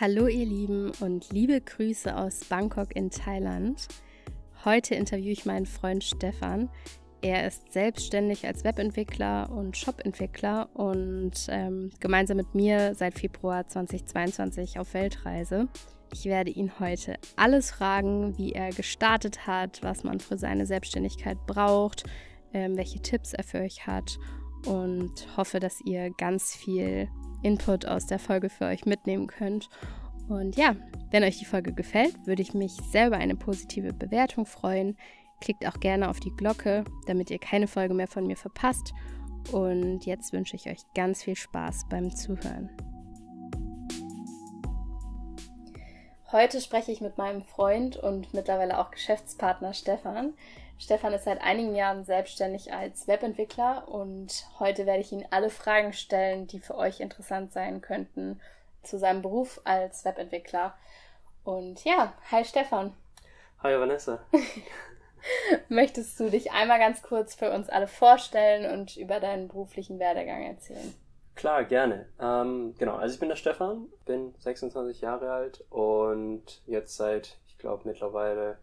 Hallo ihr Lieben und liebe Grüße aus Bangkok in Thailand. Heute interviewe ich meinen Freund Stefan. Er ist selbstständig als Webentwickler und Shopentwickler und ähm, gemeinsam mit mir seit Februar 2022 auf Weltreise. Ich werde ihn heute alles fragen, wie er gestartet hat, was man für seine Selbstständigkeit braucht, welche Tipps er für euch hat und hoffe, dass ihr ganz viel Input aus der Folge für euch mitnehmen könnt. Und ja, wenn euch die Folge gefällt, würde ich mich selber eine positive Bewertung freuen. Klickt auch gerne auf die Glocke, damit ihr keine Folge mehr von mir verpasst. Und jetzt wünsche ich euch ganz viel Spaß beim Zuhören. Heute spreche ich mit meinem Freund und mittlerweile auch Geschäftspartner Stefan. Stefan ist seit einigen Jahren selbstständig als Webentwickler und heute werde ich ihn alle Fragen stellen, die für euch interessant sein könnten zu seinem Beruf als Webentwickler. Und ja, hi Stefan. Hi Vanessa. Möchtest du dich einmal ganz kurz für uns alle vorstellen und über deinen beruflichen Werdegang erzählen? Klar, gerne. Ähm, genau, also ich bin der Stefan, bin 26 Jahre alt und jetzt seit, ich glaube, mittlerweile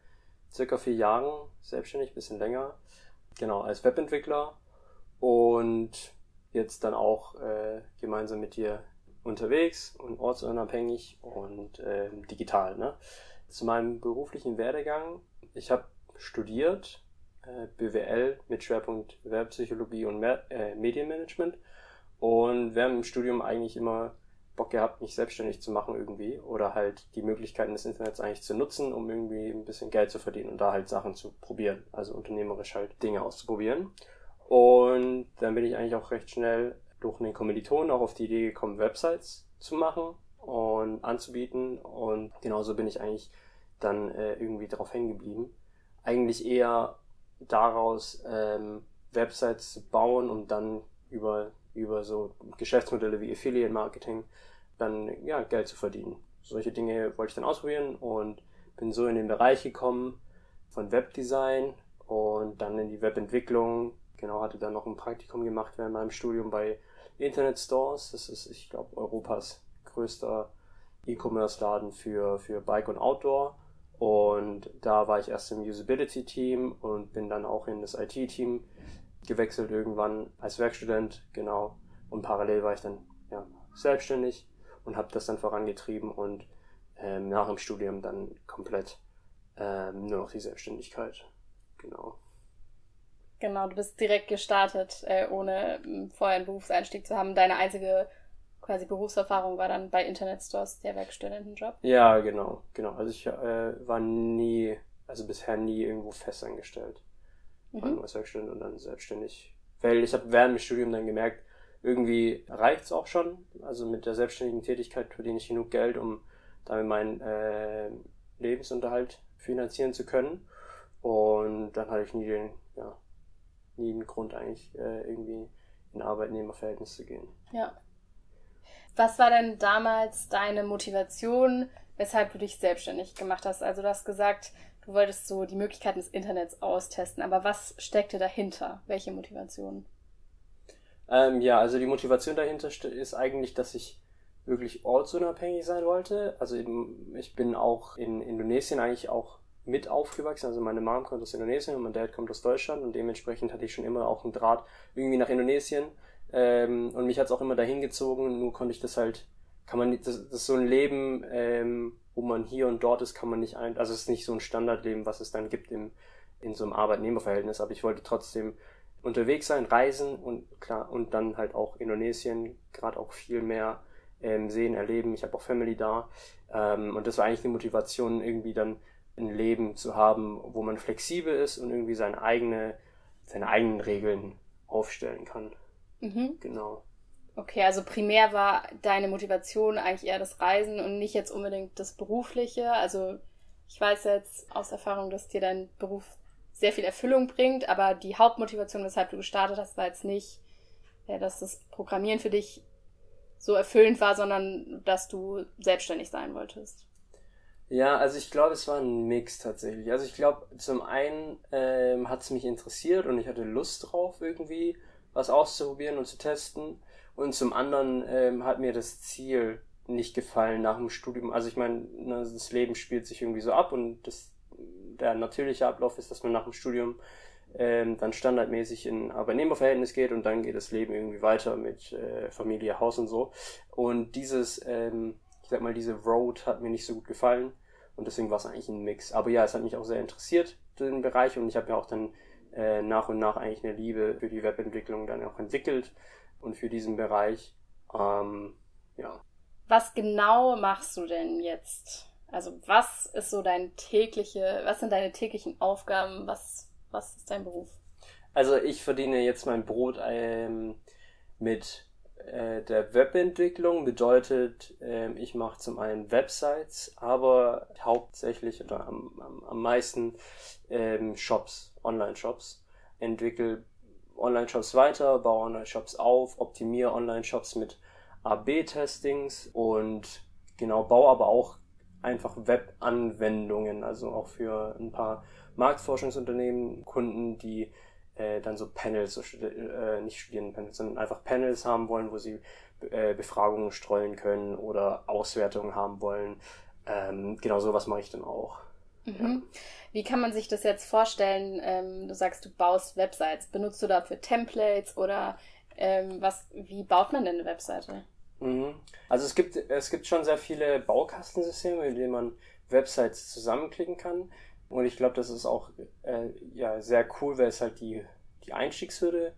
circa vier Jahren selbstständig, bisschen länger. Genau, als Webentwickler und jetzt dann auch äh, gemeinsam mit dir unterwegs und ortsunabhängig und äh, digital. Ne? Zu meinem beruflichen Werdegang. Ich habe studiert äh, BWL mit Schwerpunkt Werbpsychologie und Mer äh, Medienmanagement und während dem Studium eigentlich immer Bock gehabt, mich selbstständig zu machen irgendwie oder halt die Möglichkeiten des Internets eigentlich zu nutzen, um irgendwie ein bisschen Geld zu verdienen und da halt Sachen zu probieren, also unternehmerisch halt Dinge auszuprobieren. Und dann bin ich eigentlich auch recht schnell durch einen Kommilitonen auch auf die Idee gekommen, Websites zu machen und anzubieten und genauso bin ich eigentlich dann äh, irgendwie darauf hängen geblieben. Eigentlich eher daraus ähm, Websites zu bauen und dann über über so Geschäftsmodelle wie Affiliate Marketing dann ja Geld zu verdienen. Solche Dinge wollte ich dann ausprobieren und bin so in den Bereich gekommen von Webdesign und dann in die Webentwicklung. Genau, hatte dann noch ein Praktikum gemacht während meinem Studium bei Internet Stores. Das ist, ich glaube, Europas größter E-Commerce-Laden für, für Bike und Outdoor. Und da war ich erst im Usability-Team und bin dann auch in das IT-Team gewechselt irgendwann als Werkstudent, genau. Und parallel war ich dann ja, selbstständig und habe das dann vorangetrieben und ähm, nach dem Studium dann komplett ähm, nur noch die Selbstständigkeit. Genau. Genau, du bist direkt gestartet, äh, ohne ähm, vorher einen Berufseinstieg zu haben. Deine einzige quasi Berufserfahrung war dann bei Internetstores der Werkstudentenjob? Ja, genau, genau. Also ich äh, war nie, also bisher nie irgendwo festangestellt mhm. als Werkstudent und dann selbstständig. Weil ich habe während dem Studium dann gemerkt, irgendwie reicht's auch schon. Also mit der selbstständigen Tätigkeit verdiene ich genug Geld, um damit meinen äh, Lebensunterhalt finanzieren zu können. Und dann hatte ich nie den, ja, nie einen Grund eigentlich äh, irgendwie in Arbeitnehmerverhältnis zu gehen. Ja. Was war denn damals deine Motivation, weshalb du dich selbstständig gemacht hast? Also du hast gesagt, du wolltest so die Möglichkeiten des Internets austesten, aber was steckte dahinter? Welche Motivation? Ähm, ja, also die Motivation dahinter ist eigentlich, dass ich wirklich ortsunabhängig sein wollte. Also ich bin auch in Indonesien eigentlich auch mit aufgewachsen. Also meine Mom kommt aus Indonesien und mein Dad kommt aus Deutschland und dementsprechend hatte ich schon immer auch einen Draht irgendwie nach Indonesien. Ähm, und mich hat es auch immer dahin gezogen, nur konnte ich das halt, kann man nicht, das, das ist so ein Leben, ähm, wo man hier und dort ist, kann man nicht ein, also es ist nicht so ein Standardleben, was es dann gibt im, in so einem Arbeitnehmerverhältnis, aber ich wollte trotzdem unterwegs sein, reisen und klar, und dann halt auch Indonesien, gerade auch viel mehr ähm, sehen, erleben. Ich habe auch Family da. Ähm, und das war eigentlich die Motivation, irgendwie dann ein Leben zu haben, wo man flexibel ist und irgendwie seine eigene, seine eigenen Regeln aufstellen kann. Mhm. Genau. Okay, also primär war deine Motivation eigentlich eher das Reisen und nicht jetzt unbedingt das Berufliche. Also ich weiß jetzt aus Erfahrung, dass dir dein Beruf sehr viel Erfüllung bringt, aber die Hauptmotivation, weshalb du gestartet hast, war jetzt nicht, ja, dass das Programmieren für dich so erfüllend war, sondern dass du selbstständig sein wolltest. Ja, also ich glaube, es war ein Mix tatsächlich. Also ich glaube, zum einen ähm, hat es mich interessiert und ich hatte Lust drauf irgendwie, was auszuprobieren und zu testen. Und zum anderen ähm, hat mir das Ziel nicht gefallen nach dem Studium. Also ich meine, ne, das Leben spielt sich irgendwie so ab und das, der natürliche Ablauf ist, dass man nach dem Studium ähm, dann standardmäßig in Arbeitnehmerverhältnis geht und dann geht das Leben irgendwie weiter mit äh, Familie, Haus und so. Und dieses, ähm, ich sag mal, diese Road hat mir nicht so gut gefallen und deswegen war es eigentlich ein Mix. Aber ja, es hat mich auch sehr interessiert, den Bereich und ich habe ja auch dann äh, nach und nach eigentlich eine Liebe für die Webentwicklung dann auch entwickelt und für diesen Bereich. Ähm, ja. Was genau machst du denn jetzt? Also was ist so dein tägliche, was sind deine täglichen Aufgaben? Was, was ist dein Beruf? Also ich verdiene jetzt mein Brot ähm, mit äh, der Webentwicklung. Bedeutet, ähm, ich mache zum einen Websites, aber hauptsächlich oder am, am, am meisten ähm, Shops, Online-Shops. Entwickle Online-Shops weiter, baue Online-Shops auf, optimiere Online-Shops mit AB-Testings und genau, baue aber auch einfach Web-Anwendungen, also auch für ein paar Marktforschungsunternehmen, Kunden, die äh, dann so Panels, so, äh, nicht Studierendenpanels, sondern einfach Panels haben wollen, wo sie äh, Befragungen streuen können oder Auswertungen haben wollen. Ähm, genau sowas mache ich dann auch. Mhm. Ja. Wie kann man sich das jetzt vorstellen? Ähm, du sagst, du baust Websites. Benutzt du dafür Templates oder ähm, was, wie baut man denn eine Webseite? Mhm. Also es gibt, es gibt schon sehr viele Baukastensysteme, in denen man Websites zusammenklicken kann. Und ich glaube, das ist auch äh, ja, sehr cool, weil es halt die, die Einstiegshürde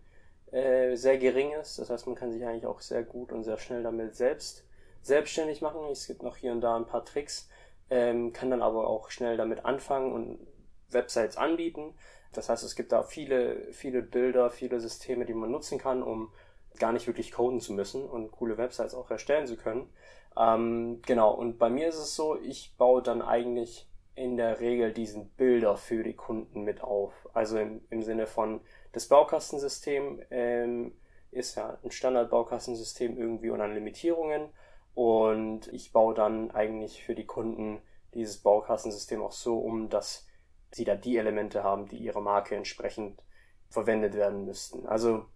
äh, sehr gering ist. Das heißt, man kann sich eigentlich auch sehr gut und sehr schnell damit selbst selbstständig machen. Es gibt noch hier und da ein paar Tricks, ähm, kann dann aber auch schnell damit anfangen und Websites anbieten. Das heißt, es gibt da viele, viele Bilder, viele Systeme, die man nutzen kann, um gar nicht wirklich coden zu müssen und coole Websites auch erstellen zu können. Ähm, genau, und bei mir ist es so, ich baue dann eigentlich in der Regel diesen Bilder für die Kunden mit auf. Also im, im Sinne von das Baukastensystem ähm, ist ja ein Standard-Baukastensystem irgendwie und an Limitierungen. Und ich baue dann eigentlich für die Kunden dieses Baukastensystem auch so um, dass sie da die Elemente haben, die ihrer Marke entsprechend verwendet werden müssten. Also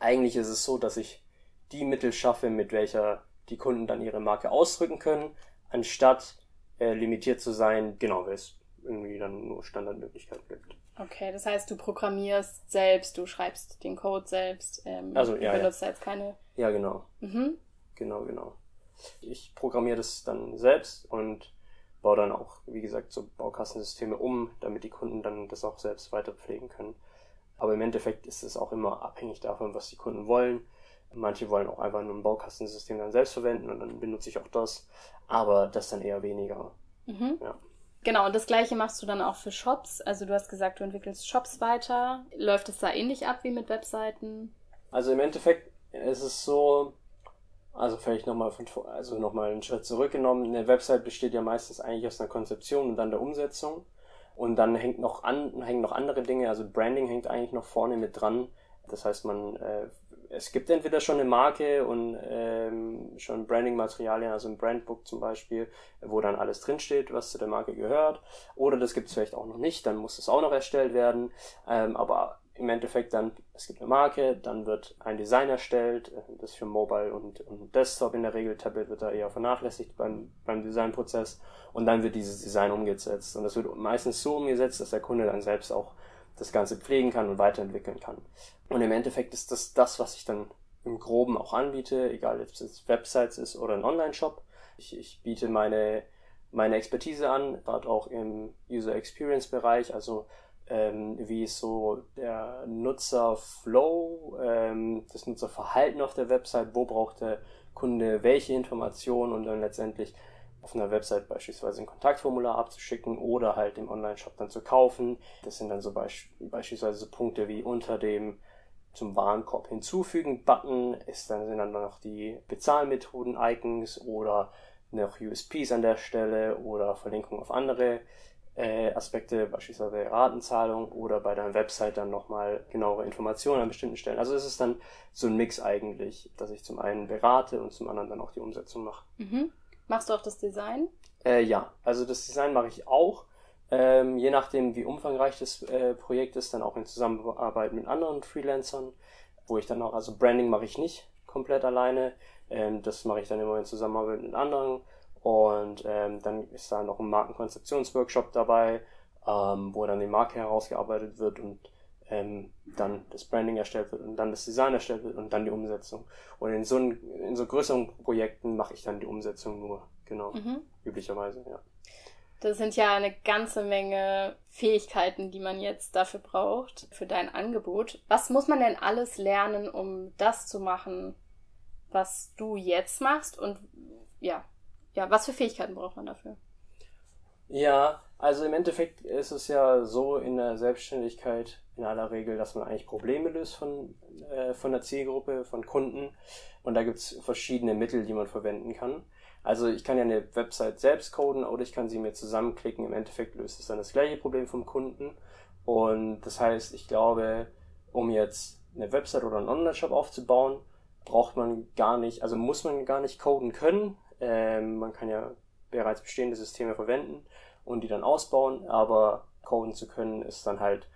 eigentlich ist es so, dass ich die Mittel schaffe, mit welcher die Kunden dann ihre Marke ausdrücken können, anstatt äh, limitiert zu sein, genau, weil es irgendwie dann nur Standardmöglichkeiten gibt. Okay, das heißt, du programmierst selbst, du schreibst den Code selbst, ähm, also, ja, du benutzt ja. jetzt keine. Ja, genau. Mhm. Genau, genau. Ich programmiere das dann selbst und baue dann auch, wie gesagt, so Baukastensysteme um, damit die Kunden dann das auch selbst weiter pflegen können. Aber im Endeffekt ist es auch immer abhängig davon, was die Kunden wollen. Manche wollen auch einfach nur ein Baukastensystem dann selbst verwenden und dann benutze ich auch das, aber das dann eher weniger. Mhm. Ja. Genau, und das gleiche machst du dann auch für Shops. Also du hast gesagt, du entwickelst Shops weiter. Läuft es da ähnlich ab wie mit Webseiten? Also im Endeffekt ist es so, also vielleicht nochmal also nochmal einen Schritt zurückgenommen. Eine Website besteht ja meistens eigentlich aus einer Konzeption und dann der Umsetzung. Und dann hängt noch an, hängen noch andere Dinge, also Branding hängt eigentlich noch vorne mit dran. Das heißt, man äh, es gibt entweder schon eine Marke und ähm, schon Branding-Materialien, also ein Brandbook zum Beispiel, wo dann alles drinsteht, was zu der Marke gehört. Oder das gibt es vielleicht auch noch nicht, dann muss es auch noch erstellt werden. Ähm, aber im Endeffekt dann, es gibt eine Marke, dann wird ein Design erstellt, äh, das für Mobile und, und Desktop in der Regel, Tablet wird da eher vernachlässigt beim, beim Designprozess und dann wird dieses Design umgesetzt. Und das wird meistens so umgesetzt, dass der Kunde dann selbst auch das Ganze pflegen kann und weiterentwickeln kann. Und im Endeffekt ist das das, was ich dann im Groben auch anbiete, egal ob es Websites ist oder ein Online-Shop. Ich, ich biete meine, meine Expertise an, gerade auch im User Experience Bereich, also ähm, wie ist so der Nutzerflow, ähm, das Nutzerverhalten auf der Website, wo braucht der Kunde welche Informationen und dann letztendlich auf einer Website beispielsweise ein Kontaktformular abzuschicken oder halt im Online-Shop dann zu kaufen. Das sind dann so beisch beispielsweise so Punkte wie unter dem zum Warenkorb hinzufügen Button ist dann sind dann noch die Bezahlmethoden Icons oder noch USPs an der Stelle oder Verlinkung auf andere äh, Aspekte, beispielsweise Ratenzahlung oder bei deiner Website dann nochmal genauere Informationen an bestimmten Stellen. Also es ist dann so ein Mix eigentlich, dass ich zum einen berate und zum anderen dann auch die Umsetzung mache. Mhm. Machst du auch das Design? Äh, ja, also das Design mache ich auch. Ähm, je nachdem, wie umfangreich das äh, Projekt ist, dann auch in Zusammenarbeit mit anderen Freelancern. wo ich dann auch, also Branding mache ich nicht komplett alleine. Ähm, das mache ich dann immer in Zusammenarbeit mit anderen. Und ähm, dann ist da noch ein Markenkonzeptionsworkshop dabei, ähm, wo dann die Marke herausgearbeitet wird und ähm, dann das Branding erstellt wird und dann das Design erstellt wird und dann die Umsetzung. Und in so, in so größeren Projekten mache ich dann die Umsetzung nur, genau, mhm. üblicherweise, ja. Das sind ja eine ganze Menge Fähigkeiten, die man jetzt dafür braucht, für dein Angebot. Was muss man denn alles lernen, um das zu machen, was du jetzt machst? Und ja, ja, was für Fähigkeiten braucht man dafür? Ja, also im Endeffekt ist es ja so in der Selbstständigkeit in aller Regel, dass man eigentlich Probleme löst von, äh, von der Zielgruppe, von Kunden. Und da gibt es verschiedene Mittel, die man verwenden kann. Also ich kann ja eine Website selbst coden oder ich kann sie mir zusammenklicken. Im Endeffekt löst es dann das gleiche Problem vom Kunden. Und das heißt, ich glaube, um jetzt eine Website oder einen Online-Shop aufzubauen, braucht man gar nicht, also muss man gar nicht coden können. Ähm, man kann ja bereits bestehende Systeme verwenden und die dann ausbauen, aber coden zu können ist dann halt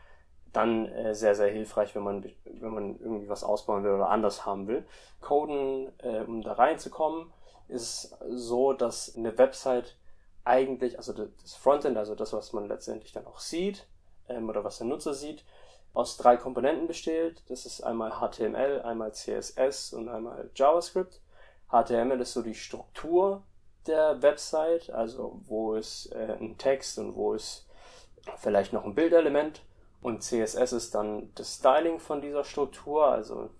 dann äh, sehr, sehr hilfreich, wenn man, wenn man irgendwie was ausbauen will oder anders haben will. Coden, äh, um da reinzukommen, ist so, dass eine Website eigentlich, also das Frontend, also das, was man letztendlich dann auch sieht ähm, oder was der Nutzer sieht, aus drei Komponenten besteht. Das ist einmal HTML, einmal CSS und einmal JavaScript. HTML ist so die Struktur der Website, also wo ist äh, ein Text und wo ist vielleicht noch ein Bildelement. Und CSS ist dann das Styling von dieser Struktur, also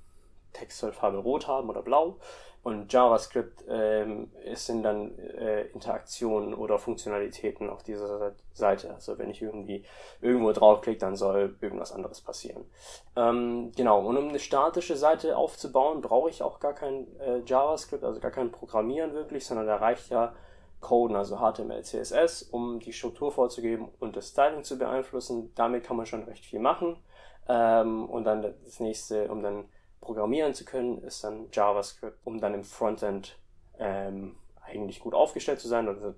Text soll Farbe rot haben oder blau. Und JavaScript ähm, sind dann äh, Interaktionen oder Funktionalitäten auf dieser Seite. Also wenn ich irgendwie irgendwo draufklicke, dann soll irgendwas anderes passieren. Ähm, genau, und um eine statische Seite aufzubauen, brauche ich auch gar kein äh, JavaScript, also gar kein Programmieren wirklich, sondern da reicht ja Coden, also HTML, CSS, um die Struktur vorzugeben und das Styling zu beeinflussen. Damit kann man schon recht viel machen. Ähm, und dann das nächste, um dann programmieren zu können, ist dann JavaScript, um dann im Frontend ähm, eigentlich gut aufgestellt zu sein oder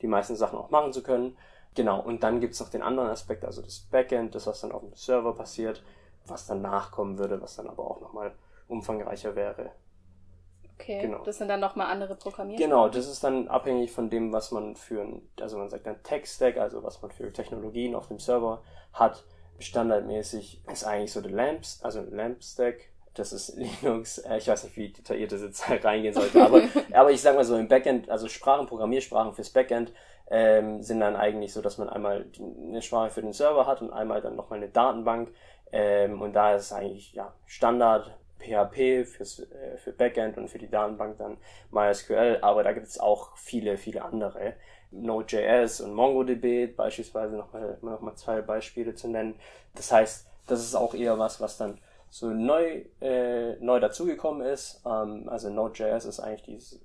die meisten Sachen auch machen zu können. Genau, und dann gibt es noch den anderen Aspekt, also das Backend, das was dann auf dem Server passiert, was dann nachkommen würde, was dann aber auch nochmal umfangreicher wäre. Okay, genau. das sind dann nochmal andere Programmierer. Genau, das ist dann abhängig von dem, was man für ein, also man sagt dann Tech-Stack, also was man für Technologien auf dem Server hat. Standardmäßig ist eigentlich so der Lamps, also Lamp-Stack, das ist Linux. Äh, ich weiß nicht, wie detailliert das jetzt reingehen sollte, aber, aber ich sag mal so, im Backend, also Sprachen, Programmiersprachen fürs Backend, ähm, sind dann eigentlich so, dass man einmal eine Sprache für den Server hat und einmal dann nochmal eine Datenbank. Ähm, und da ist es eigentlich ja, Standard PHP fürs, äh, für Backend und für die Datenbank dann MySQL, aber da gibt es auch viele, viele andere. Node.js und MongoDB beispielsweise nochmal noch mal zwei Beispiele zu nennen. Das heißt, das ist auch eher was, was dann so neu, äh, neu dazugekommen ist. Ähm, also Node.js ist eigentlich dieses,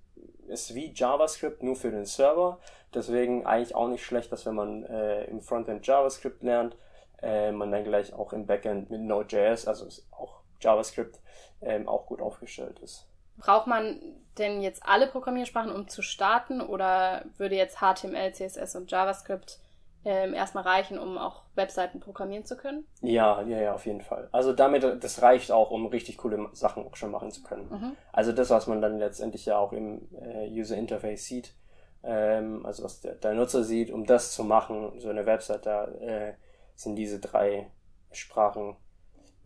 ist wie JavaScript nur für den Server. Deswegen eigentlich auch nicht schlecht, dass wenn man äh, im Frontend JavaScript lernt, äh, man dann gleich auch im Backend mit Node.js, also auch JavaScript, ähm, auch gut aufgestellt ist. Braucht man denn jetzt alle Programmiersprachen, um zu starten, oder würde jetzt HTML, CSS und JavaScript ähm, erstmal reichen, um auch Webseiten programmieren zu können? Ja, ja, ja, auf jeden Fall. Also damit, das reicht auch, um richtig coole Sachen auch schon machen zu können. Mhm. Also das, was man dann letztendlich ja auch im äh, User Interface sieht, ähm, also was der, der, Nutzer sieht, um das zu machen, so eine Website, da äh, sind diese drei Sprachen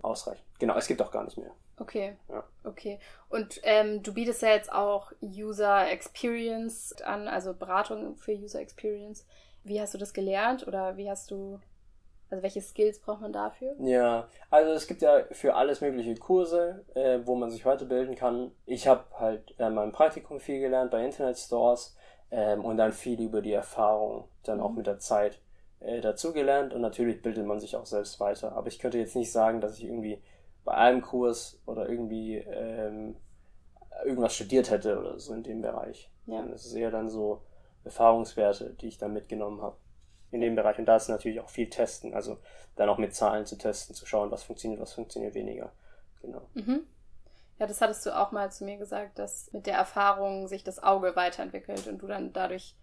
ausreichend. Genau, es gibt auch gar nicht mehr. Okay. Ja. Okay. Und ähm, du bietest ja jetzt auch User Experience an, also Beratung für User Experience. Wie hast du das gelernt oder wie hast du, also welche Skills braucht man dafür? Ja, also es gibt ja für alles mögliche Kurse, äh, wo man sich weiterbilden kann. Ich habe halt äh, meinem Praktikum viel gelernt bei Internetstores ähm, und dann viel über die Erfahrung dann mhm. auch mit der Zeit äh, dazugelernt und natürlich bildet man sich auch selbst weiter. Aber ich könnte jetzt nicht sagen, dass ich irgendwie bei einem Kurs oder irgendwie ähm, irgendwas studiert hätte oder so in dem Bereich. Ja. Es ist eher dann so, Erfahrungswerte, die ich da mitgenommen habe in dem Bereich. Und da ist natürlich auch viel testen, also dann auch mit Zahlen zu testen, zu schauen, was funktioniert, was funktioniert weniger. Genau. Mhm. Ja, das hattest du auch mal zu mir gesagt, dass mit der Erfahrung sich das Auge weiterentwickelt und du dann dadurch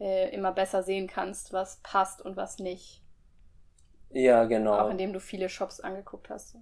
äh, immer besser sehen kannst, was passt und was nicht. Ja, genau. Auch indem du viele Shops angeguckt hast.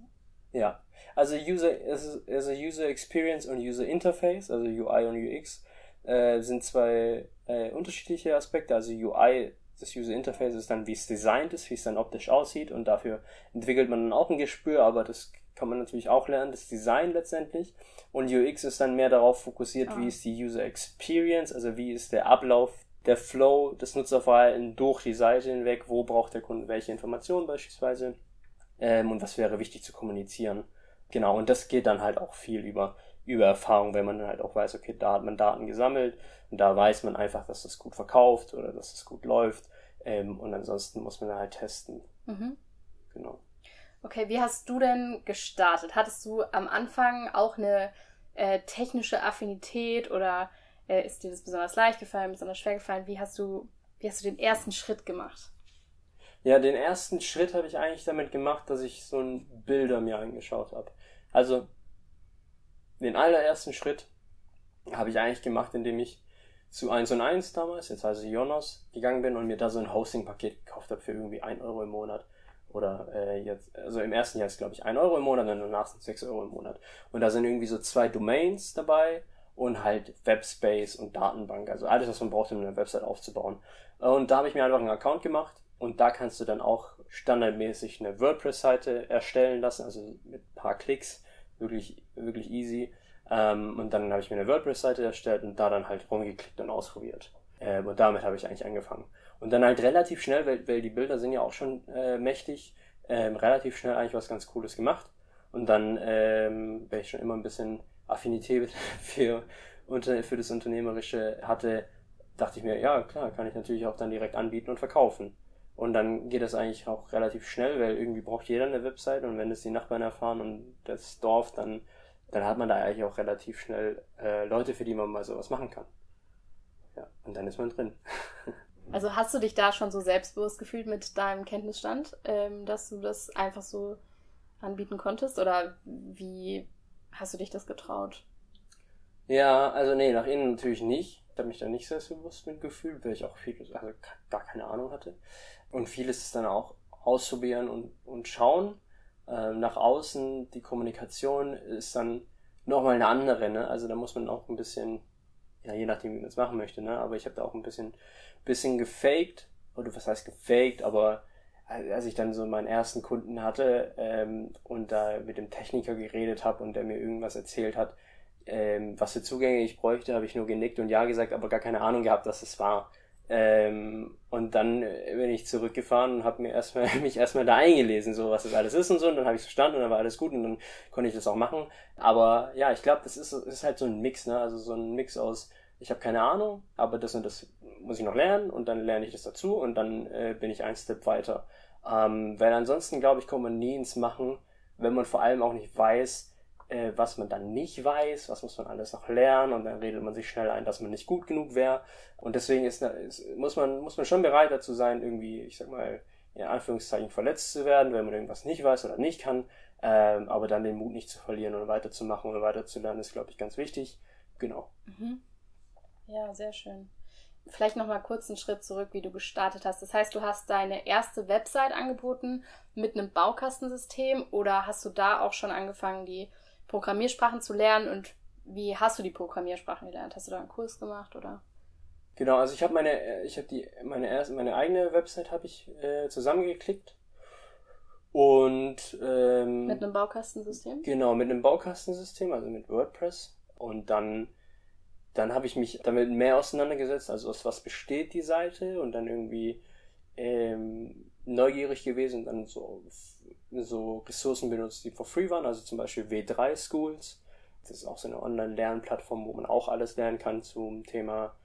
Ja, also User, also User Experience und User Interface, also UI und UX, äh, sind zwei äh, unterschiedliche Aspekte. Also UI, das User Interface ist dann, wie es designt ist, wie es dann optisch aussieht und dafür entwickelt man dann auch ein Gespür, aber das kann man natürlich auch lernen, das Design letztendlich. Und UX ist dann mehr darauf fokussiert, ah. wie ist die User Experience, also wie ist der Ablauf, der Flow, das Nutzerverhalten durch die Seite hinweg, wo braucht der Kunde welche Informationen beispielsweise ähm, und was wäre wichtig zu kommunizieren. Genau, und das geht dann halt auch viel über, über Erfahrung, wenn man dann halt auch weiß, okay, da hat man Daten gesammelt und da weiß man einfach, dass das gut verkauft oder dass das gut läuft. Ähm, und ansonsten muss man halt testen. Mhm. Genau. Okay, wie hast du denn gestartet? Hattest du am Anfang auch eine äh, technische Affinität oder äh, ist dir das besonders leicht gefallen, besonders schwer gefallen? Wie hast du, wie hast du den ersten Schritt gemacht? Ja, den ersten Schritt habe ich eigentlich damit gemacht, dass ich so ein Bilder mir angeschaut habe. Also den allerersten Schritt habe ich eigentlich gemacht, indem ich zu 1 und 1 damals, jetzt heißt es Jonas, gegangen bin und mir da so ein Hosting-Paket gekauft habe für irgendwie 1 Euro im Monat. Oder äh, jetzt, also im ersten Jahr ist glaube ich 1 Euro im Monat, dann danach sind 6 Euro im Monat. Und da sind irgendwie so zwei Domains dabei und halt Webspace und Datenbank, also alles, was man braucht, um eine Website aufzubauen. Und da habe ich mir einfach einen Account gemacht und da kannst du dann auch standardmäßig eine WordPress-Seite erstellen lassen, also mit ein paar Klicks, wirklich, wirklich easy. Ähm, und dann habe ich mir eine WordPress-Seite erstellt und da dann halt rumgeklickt und ausprobiert. Ähm, und damit habe ich eigentlich angefangen. Und dann halt relativ schnell, weil, weil die Bilder sind ja auch schon äh, mächtig, ähm, relativ schnell eigentlich was ganz Cooles gemacht. Und dann, ähm, weil ich schon immer ein bisschen Affinität für, unter, für das Unternehmerische hatte, dachte ich mir, ja klar, kann ich natürlich auch dann direkt anbieten und verkaufen. Und dann geht das eigentlich auch relativ schnell, weil irgendwie braucht jeder eine Website und wenn es die Nachbarn erfahren und das Dorf, dann, dann hat man da eigentlich auch relativ schnell äh, Leute, für die man mal sowas machen kann. Ja, und dann ist man drin. Also hast du dich da schon so selbstbewusst gefühlt mit deinem Kenntnisstand, ähm, dass du das einfach so anbieten konntest? Oder wie hast du dich das getraut? Ja, also nee, nach innen natürlich nicht. Ich habe mich da nicht selbstbewusst mit gefühlt, weil ich auch viel, also gar keine Ahnung hatte. Und vieles ist dann auch ausprobieren und, und schauen. Ähm, nach außen, die Kommunikation ist dann nochmal eine andere, ne? Also da muss man auch ein bisschen, ja, je nachdem, wie man es machen möchte, ne? Aber ich habe da auch ein bisschen bisschen gefaked, oder was heißt gefaked, aber als ich dann so meinen ersten Kunden hatte ähm, und da mit dem Techniker geredet habe und der mir irgendwas erzählt hat, ähm, was für Zugänge ich bräuchte, habe ich nur genickt und ja gesagt, aber gar keine Ahnung gehabt, dass es war. Ähm, und dann bin ich zurückgefahren und habe mir erstmal mich erstmal da eingelesen, so was das alles ist und so. Und dann habe ich es verstanden und dann war alles gut und dann konnte ich das auch machen. Aber ja, ich glaube, das ist, ist halt so ein Mix, ne? Also so ein Mix aus ich habe keine Ahnung, aber das und das muss ich noch lernen und dann lerne ich das dazu und dann äh, bin ich ein Step weiter. Ähm, weil ansonsten, glaube ich, kommt man nie ins Machen, wenn man vor allem auch nicht weiß, äh, was man dann nicht weiß, was muss man alles noch lernen und dann redet man sich schnell ein, dass man nicht gut genug wäre. Und deswegen ist, ist, muss, man, muss man schon bereit dazu sein, irgendwie, ich sag mal, in Anführungszeichen verletzt zu werden, wenn man irgendwas nicht weiß oder nicht kann. Ähm, aber dann den Mut nicht zu verlieren und weiterzumachen oder weiterzulernen, ist, glaube ich, ganz wichtig. Genau. Mhm. Ja, sehr schön. Vielleicht noch mal kurz einen Schritt zurück, wie du gestartet hast. Das heißt, du hast deine erste Website angeboten mit einem Baukastensystem oder hast du da auch schon angefangen, die Programmiersprachen zu lernen und wie hast du die Programmiersprachen gelernt? Hast du da einen Kurs gemacht oder? Genau, also ich habe meine, ich habe die meine erste, meine eigene Website habe ich äh, zusammengeklickt und ähm, mit einem Baukastensystem. Genau, mit einem Baukastensystem, also mit WordPress und dann dann habe ich mich damit mehr auseinandergesetzt, also aus was besteht die Seite und dann irgendwie ähm, neugierig gewesen und dann so, so Ressourcen benutzt, die for free waren, also zum Beispiel W3 Schools. Das ist auch so eine Online-Lernplattform, wo man auch alles lernen kann zum Thema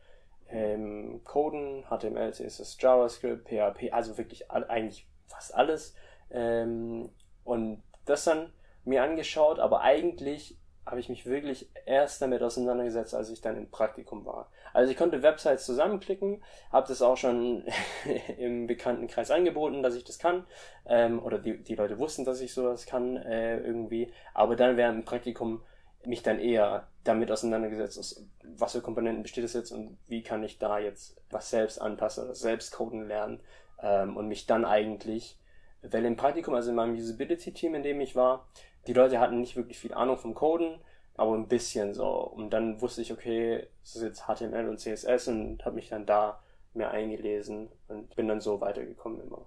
ähm, Coden, HTML, CSS, JavaScript, PHP, also wirklich all, eigentlich fast alles. Ähm, und das dann mir angeschaut, aber eigentlich habe ich mich wirklich erst damit auseinandergesetzt, als ich dann im Praktikum war. Also ich konnte Websites zusammenklicken, habe das auch schon im Bekanntenkreis angeboten, dass ich das kann, ähm, oder die, die Leute wussten, dass ich sowas kann äh, irgendwie, aber dann während dem Praktikum mich dann eher damit auseinandergesetzt, was für Komponenten besteht es jetzt und wie kann ich da jetzt was selbst anpassen oder selbst coden lernen ähm, und mich dann eigentlich, weil im Praktikum, also in meinem Usability-Team, in dem ich war, die Leute hatten nicht wirklich viel Ahnung vom Coden, aber ein bisschen so. Und dann wusste ich, okay, es ist jetzt HTML und CSS und habe mich dann da mehr eingelesen und bin dann so weitergekommen immer.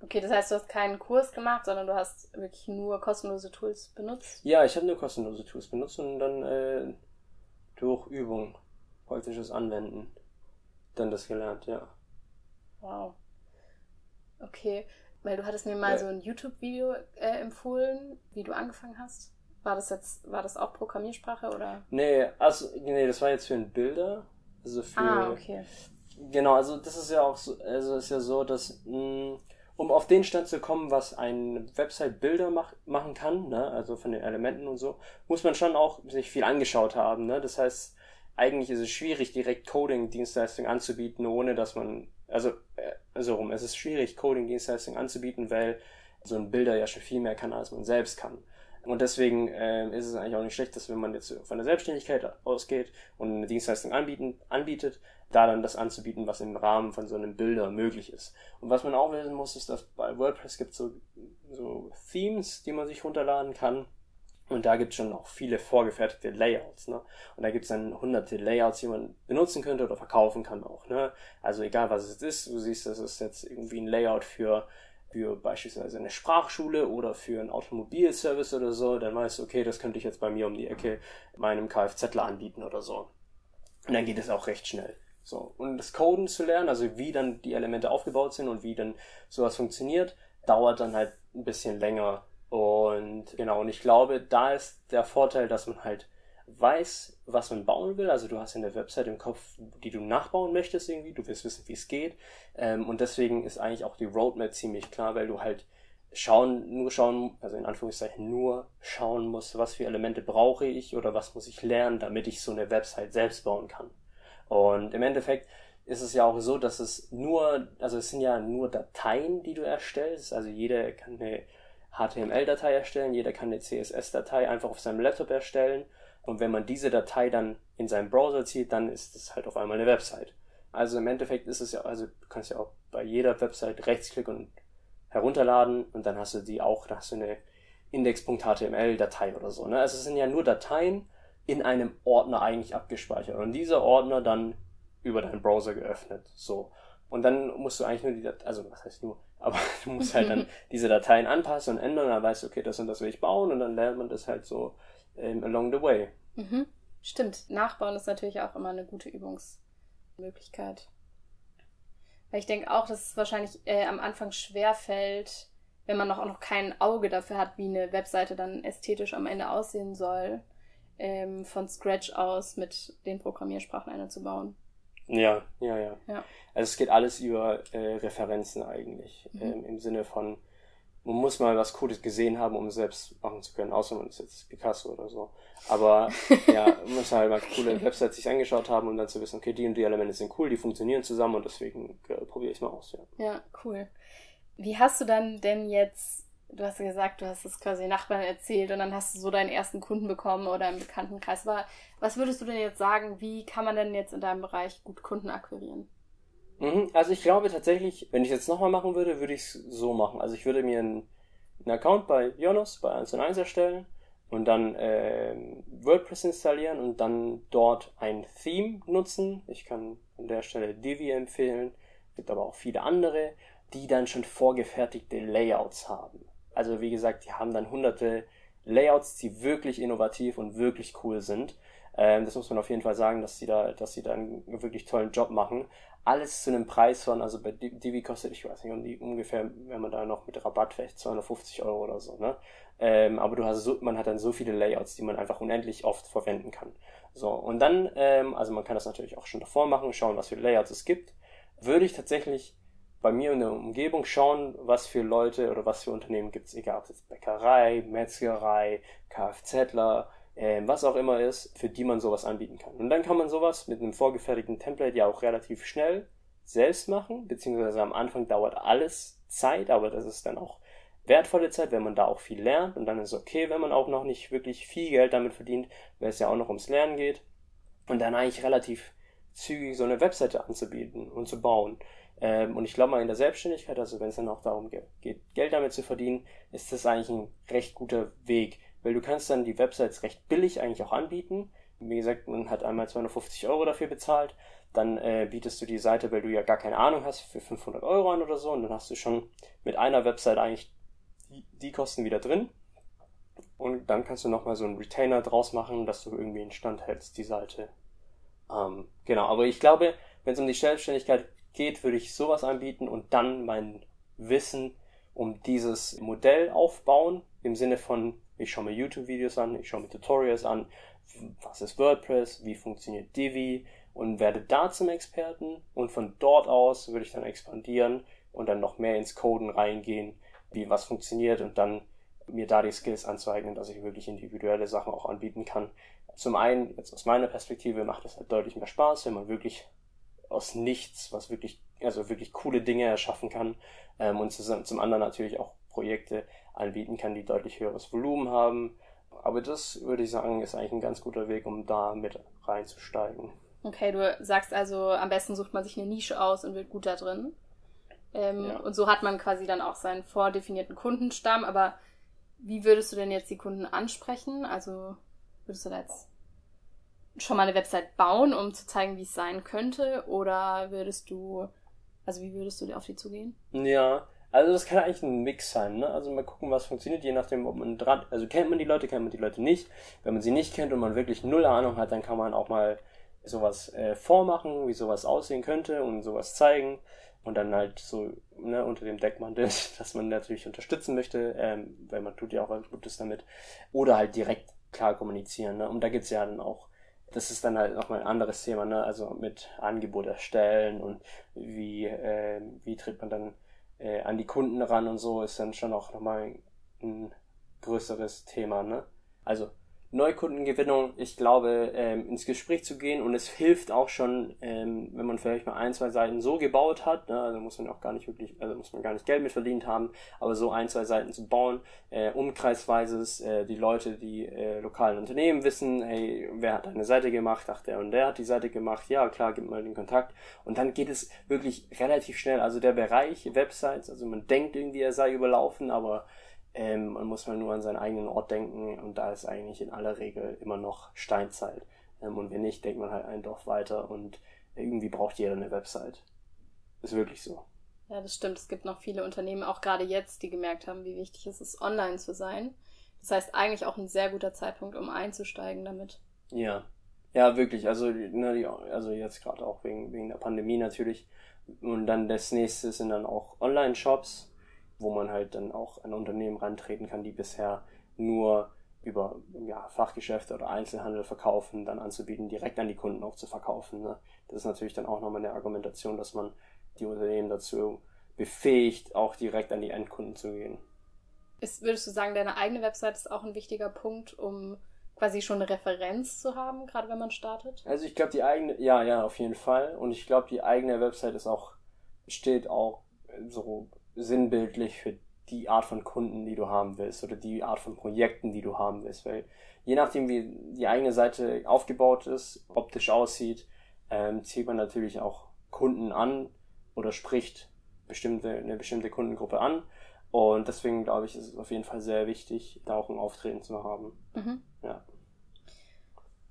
Okay, das heißt, du hast keinen Kurs gemacht, sondern du hast wirklich nur kostenlose Tools benutzt? Ja, ich habe nur kostenlose Tools benutzt und dann äh, durch Übung, praktisches Anwenden, dann das gelernt, ja. Wow. Okay, weil du hattest mir mal ja. so ein YouTube-Video äh, empfohlen, wie du angefangen hast. War das jetzt, war das auch Programmiersprache oder? Nee, also, nee, das war jetzt für ein Bilder. Also für. Ah, okay. Genau, also das ist ja auch so, also ist ja so, dass mh, mm, um auf den Stand zu kommen, was ein Website Bilder mach, machen kann, ne, also von den Elementen und so, muss man schon auch sich viel angeschaut haben, ne? Das heißt, eigentlich ist es schwierig, direkt Coding-Dienstleistungen anzubieten, ohne dass man, also, äh, so rum, es ist schwierig, Coding-Dienstleistungen anzubieten, weil so ein Bilder ja schon viel mehr kann, als man selbst kann. Und deswegen äh, ist es eigentlich auch nicht schlecht, dass wenn man jetzt von der Selbstständigkeit ausgeht und eine Dienstleistung anbieten, anbietet, da dann das anzubieten, was im Rahmen von so einem Bilder möglich ist. Und was man auch wissen muss, ist, dass bei WordPress gibt so, so Themes, die man sich runterladen kann. Und da gibt es schon auch viele vorgefertigte Layouts. Ne? Und da gibt es dann hunderte Layouts, die man benutzen könnte oder verkaufen kann auch. Ne? Also egal was es ist, du siehst, das ist jetzt irgendwie ein Layout für für beispielsweise eine Sprachschule oder für einen Automobilservice oder so, dann weißt du, okay, das könnte ich jetzt bei mir um die Ecke meinem Kfzler anbieten oder so. Und dann geht es auch recht schnell. So. Und das Coden zu lernen, also wie dann die Elemente aufgebaut sind und wie dann sowas funktioniert, dauert dann halt ein bisschen länger. Und genau, und ich glaube, da ist der Vorteil, dass man halt weiß, was man bauen will. Also du hast eine Website im Kopf, die du nachbauen möchtest irgendwie. Du willst wissen, wie es geht. Ähm, und deswegen ist eigentlich auch die Roadmap ziemlich klar, weil du halt schauen, nur schauen, also in Anführungszeichen nur schauen musst, was für Elemente brauche ich oder was muss ich lernen, damit ich so eine Website selbst bauen kann. Und im Endeffekt ist es ja auch so, dass es nur, also es sind ja nur Dateien, die du erstellst. Also jeder kann eine HTML-Datei erstellen, jeder kann eine CSS-Datei einfach auf seinem Laptop erstellen und wenn man diese Datei dann in seinen Browser zieht, dann ist es halt auf einmal eine Website. Also im Endeffekt ist es ja, also du kannst ja auch bei jeder Website rechtsklicken und herunterladen und dann hast du die auch, da hast du eine index.html-Datei oder so. Ne? Also es sind ja nur Dateien in einem Ordner eigentlich abgespeichert und dieser Ordner dann über deinen Browser geöffnet. So. Und dann musst du eigentlich nur die Datei, also was heißt nur, aber du musst halt dann diese Dateien anpassen und ändern, dann weißt du, okay, das und das will ich bauen und dann lernt man das halt so ähm, along the way. Mhm. Stimmt, Nachbauen ist natürlich auch immer eine gute Übungsmöglichkeit. Weil ich denke auch, dass es wahrscheinlich äh, am Anfang schwer fällt, wenn man noch, auch noch kein Auge dafür hat, wie eine Webseite dann ästhetisch am Ende aussehen soll, ähm, von Scratch aus mit den Programmiersprachen einer zu bauen. Ja, ja, ja, ja. Also es geht alles über äh, Referenzen eigentlich. Mhm. Ähm, Im Sinne von, man muss mal was Cooles gesehen haben, um es selbst machen zu können, außer man ist jetzt Picasso oder so. Aber ja, man muss halt mal coole Websites sich angeschaut haben, um dann zu wissen, okay, die und die Elemente sind cool, die funktionieren zusammen und deswegen äh, probiere ich mal aus, ja. Ja, cool. Wie hast du dann denn jetzt, du hast gesagt, du hast es quasi Nachbarn erzählt und dann hast du so deinen ersten Kunden bekommen oder im Bekanntenkreis. Aber was würdest du denn jetzt sagen, wie kann man denn jetzt in deinem Bereich gut Kunden akquirieren? Mhm, also ich glaube tatsächlich, wenn ich jetzt nochmal machen würde, würde ich es so machen. Also ich würde mir einen, einen Account bei Jonas, bei 1 und 1 erstellen und dann äh, WordPress installieren und dann dort ein Theme nutzen. Ich kann an der Stelle Divi empfehlen, gibt aber auch viele andere, die dann schon vorgefertigte Layouts haben. Also wie gesagt, die haben dann hunderte Layouts, die wirklich innovativ und wirklich cool sind. Ähm, das muss man auf jeden Fall sagen, dass sie da, dass sie da einen wirklich tollen Job machen alles zu einem Preis von, also bei Divi kostet, ich weiß nicht, um die ungefähr, wenn man da noch mit Rabatt vielleicht 250 Euro oder so, ne? Ähm, aber du hast so, man hat dann so viele Layouts, die man einfach unendlich oft verwenden kann. So, und dann, ähm, also man kann das natürlich auch schon davor machen, schauen, was für Layouts es gibt. Würde ich tatsächlich bei mir in der Umgebung schauen, was für Leute oder was für Unternehmen gibt es, egal ob es Bäckerei, Metzgerei, Kfzler, äh, was auch immer ist, für die man sowas anbieten kann. Und dann kann man sowas mit einem vorgefertigten Template ja auch relativ schnell selbst machen, beziehungsweise am Anfang dauert alles Zeit, aber das ist dann auch wertvolle Zeit, wenn man da auch viel lernt und dann ist es okay, wenn man auch noch nicht wirklich viel Geld damit verdient, weil es ja auch noch ums Lernen geht und dann eigentlich relativ zügig so eine Webseite anzubieten und zu bauen. Ähm, und ich glaube mal in der Selbstständigkeit, also wenn es dann auch darum geht, Geld damit zu verdienen, ist das eigentlich ein recht guter Weg, weil du kannst dann die Websites recht billig eigentlich auch anbieten. Wie gesagt, man hat einmal 250 Euro dafür bezahlt, dann äh, bietest du die Seite, weil du ja gar keine Ahnung hast, für 500 Euro an oder so und dann hast du schon mit einer Website eigentlich die, Kosten wieder drin. Und dann kannst du nochmal so einen Retainer draus machen, dass du irgendwie in Stand hältst, die Seite. Ähm, genau, aber ich glaube, wenn es um die Selbstständigkeit geht, würde ich sowas anbieten und dann mein Wissen um dieses Modell aufbauen, im Sinne von, ich schaue mir YouTube-Videos an, ich schaue mir Tutorials an, was ist WordPress, wie funktioniert Divi und werde da zum Experten und von dort aus würde ich dann expandieren und dann noch mehr ins Coden reingehen, wie was funktioniert und dann mir da die Skills anzueignen, dass ich wirklich individuelle Sachen auch anbieten kann. Zum einen, jetzt aus meiner Perspektive, macht es halt deutlich mehr Spaß, wenn man wirklich aus nichts, was wirklich, also wirklich coole Dinge erschaffen kann ähm, und zum, zum anderen natürlich auch Projekte anbieten kann, die deutlich höheres Volumen haben. Aber das würde ich sagen, ist eigentlich ein ganz guter Weg, um da mit reinzusteigen. Okay, du sagst also, am besten sucht man sich eine Nische aus und wird gut da drin. Ähm, ja. Und so hat man quasi dann auch seinen vordefinierten Kundenstamm. Aber wie würdest du denn jetzt die Kunden ansprechen? Also würdest du da jetzt schon mal eine Website bauen, um zu zeigen, wie es sein könnte? Oder würdest du, also wie würdest du auf die zugehen? Ja, also das kann eigentlich ein Mix sein, ne? Also mal gucken, was funktioniert, je nachdem, ob man dran, also kennt man die Leute, kennt man die Leute nicht. Wenn man sie nicht kennt und man wirklich null Ahnung hat, dann kann man auch mal sowas äh, vormachen, wie sowas aussehen könnte und sowas zeigen und dann halt so ne, unter dem Deckmantel, dass man natürlich unterstützen möchte, ähm, weil man tut ja auch was Gutes damit, oder halt direkt klar kommunizieren. Ne? Und da gibt's ja dann auch, das ist dann halt nochmal ein anderes Thema, ne? also mit Angebot erstellen und wie, äh, wie tritt man dann äh, an die Kunden ran und so, ist dann schon auch nochmal ein größeres Thema. Ne? Also Neukundengewinnung, ich glaube, ähm, ins Gespräch zu gehen. Und es hilft auch schon, ähm, wenn man vielleicht mal ein, zwei Seiten so gebaut hat, ne, also muss man auch gar nicht wirklich, also muss man gar nicht Geld mit verdient haben, aber so ein, zwei Seiten zu bauen, äh, umkreisweises, äh, die Leute, die äh, lokalen Unternehmen wissen, hey, wer hat eine Seite gemacht, ach, der und der hat die Seite gemacht, ja, klar, gib mal den Kontakt. Und dann geht es wirklich relativ schnell, also der Bereich Websites, also man denkt irgendwie, er sei überlaufen, aber ähm, man muss mal nur an seinen eigenen Ort denken und da ist eigentlich in aller Regel immer noch Steinzeit. Ähm, und wenn nicht, denkt man halt ein Dorf weiter und irgendwie braucht jeder eine Website. Ist wirklich so. Ja, das stimmt. Es gibt noch viele Unternehmen, auch gerade jetzt, die gemerkt haben, wie wichtig es ist, online zu sein. Das heißt, eigentlich auch ein sehr guter Zeitpunkt, um einzusteigen damit. Ja. Ja, wirklich. Also, ne, also jetzt gerade auch wegen, wegen der Pandemie natürlich. Und dann das nächste sind dann auch Online-Shops wo man halt dann auch an Unternehmen rantreten kann, die bisher nur über ja, Fachgeschäfte oder Einzelhandel verkaufen, dann anzubieten, direkt an die Kunden auch zu verkaufen. Ne? Das ist natürlich dann auch nochmal eine Argumentation, dass man die Unternehmen dazu befähigt, auch direkt an die Endkunden zu gehen. Ist, würdest du sagen, deine eigene Website ist auch ein wichtiger Punkt, um quasi schon eine Referenz zu haben, gerade wenn man startet? Also ich glaube, die eigene, ja, ja, auf jeden Fall. Und ich glaube, die eigene Website ist auch, steht auch so sinnbildlich für die Art von Kunden, die du haben willst oder die Art von Projekten, die du haben willst. Weil je nachdem, wie die eigene Seite aufgebaut ist, optisch aussieht, ähm, zieht man natürlich auch Kunden an oder spricht bestimmte, eine bestimmte Kundengruppe an. Und deswegen glaube ich, ist es auf jeden Fall sehr wichtig, da auch ein Auftreten zu haben. Mhm. Ja.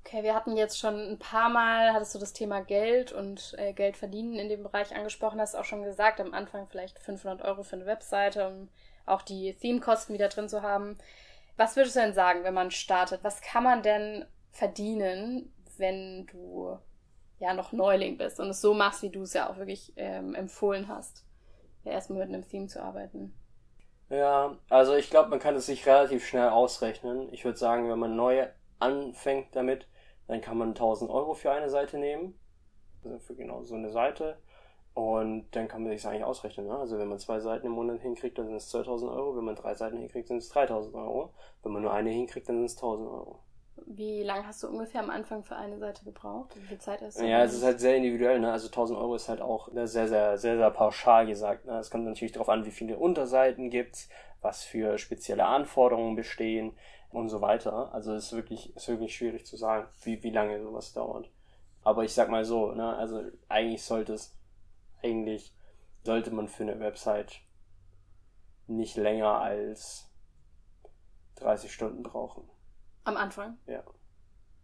Okay, wir hatten jetzt schon ein paar Mal, hattest du das Thema Geld und äh, Geld verdienen in dem Bereich angesprochen, hast auch schon gesagt, am Anfang vielleicht 500 Euro für eine Webseite, um auch die Theme-Kosten wieder drin zu haben. Was würdest du denn sagen, wenn man startet? Was kann man denn verdienen, wenn du ja noch Neuling bist und es so machst, wie du es ja auch wirklich ähm, empfohlen hast, ja, erstmal mit einem Theme zu arbeiten? Ja, also ich glaube, man kann es sich relativ schnell ausrechnen. Ich würde sagen, wenn man neu anfängt damit, dann kann man 1000 Euro für eine Seite nehmen, also für genau so eine Seite. Und dann kann man sich eigentlich ausrechnen. Ne? Also wenn man zwei Seiten im Monat hinkriegt, dann sind es 2000 Euro. Wenn man drei Seiten hinkriegt, sind es 3000 Euro. Wenn man nur eine hinkriegt, dann sind es 1000 Euro. Wie lange hast du ungefähr am Anfang für eine Seite gebraucht? Wie viel Zeit hast du? Ja, es ist halt sehr individuell. Ne? Also 1000 Euro ist halt auch sehr, sehr, sehr, sehr pauschal gesagt. Ne? Es kommt natürlich darauf an, wie viele Unterseiten gibt's, was für spezielle Anforderungen bestehen und so weiter. Also es ist wirklich, ist wirklich schwierig zu sagen, wie, wie lange sowas dauert. Aber ich sag mal so, ne, also eigentlich sollte es, eigentlich sollte man für eine Website nicht länger als 30 Stunden brauchen. Am Anfang? Ja.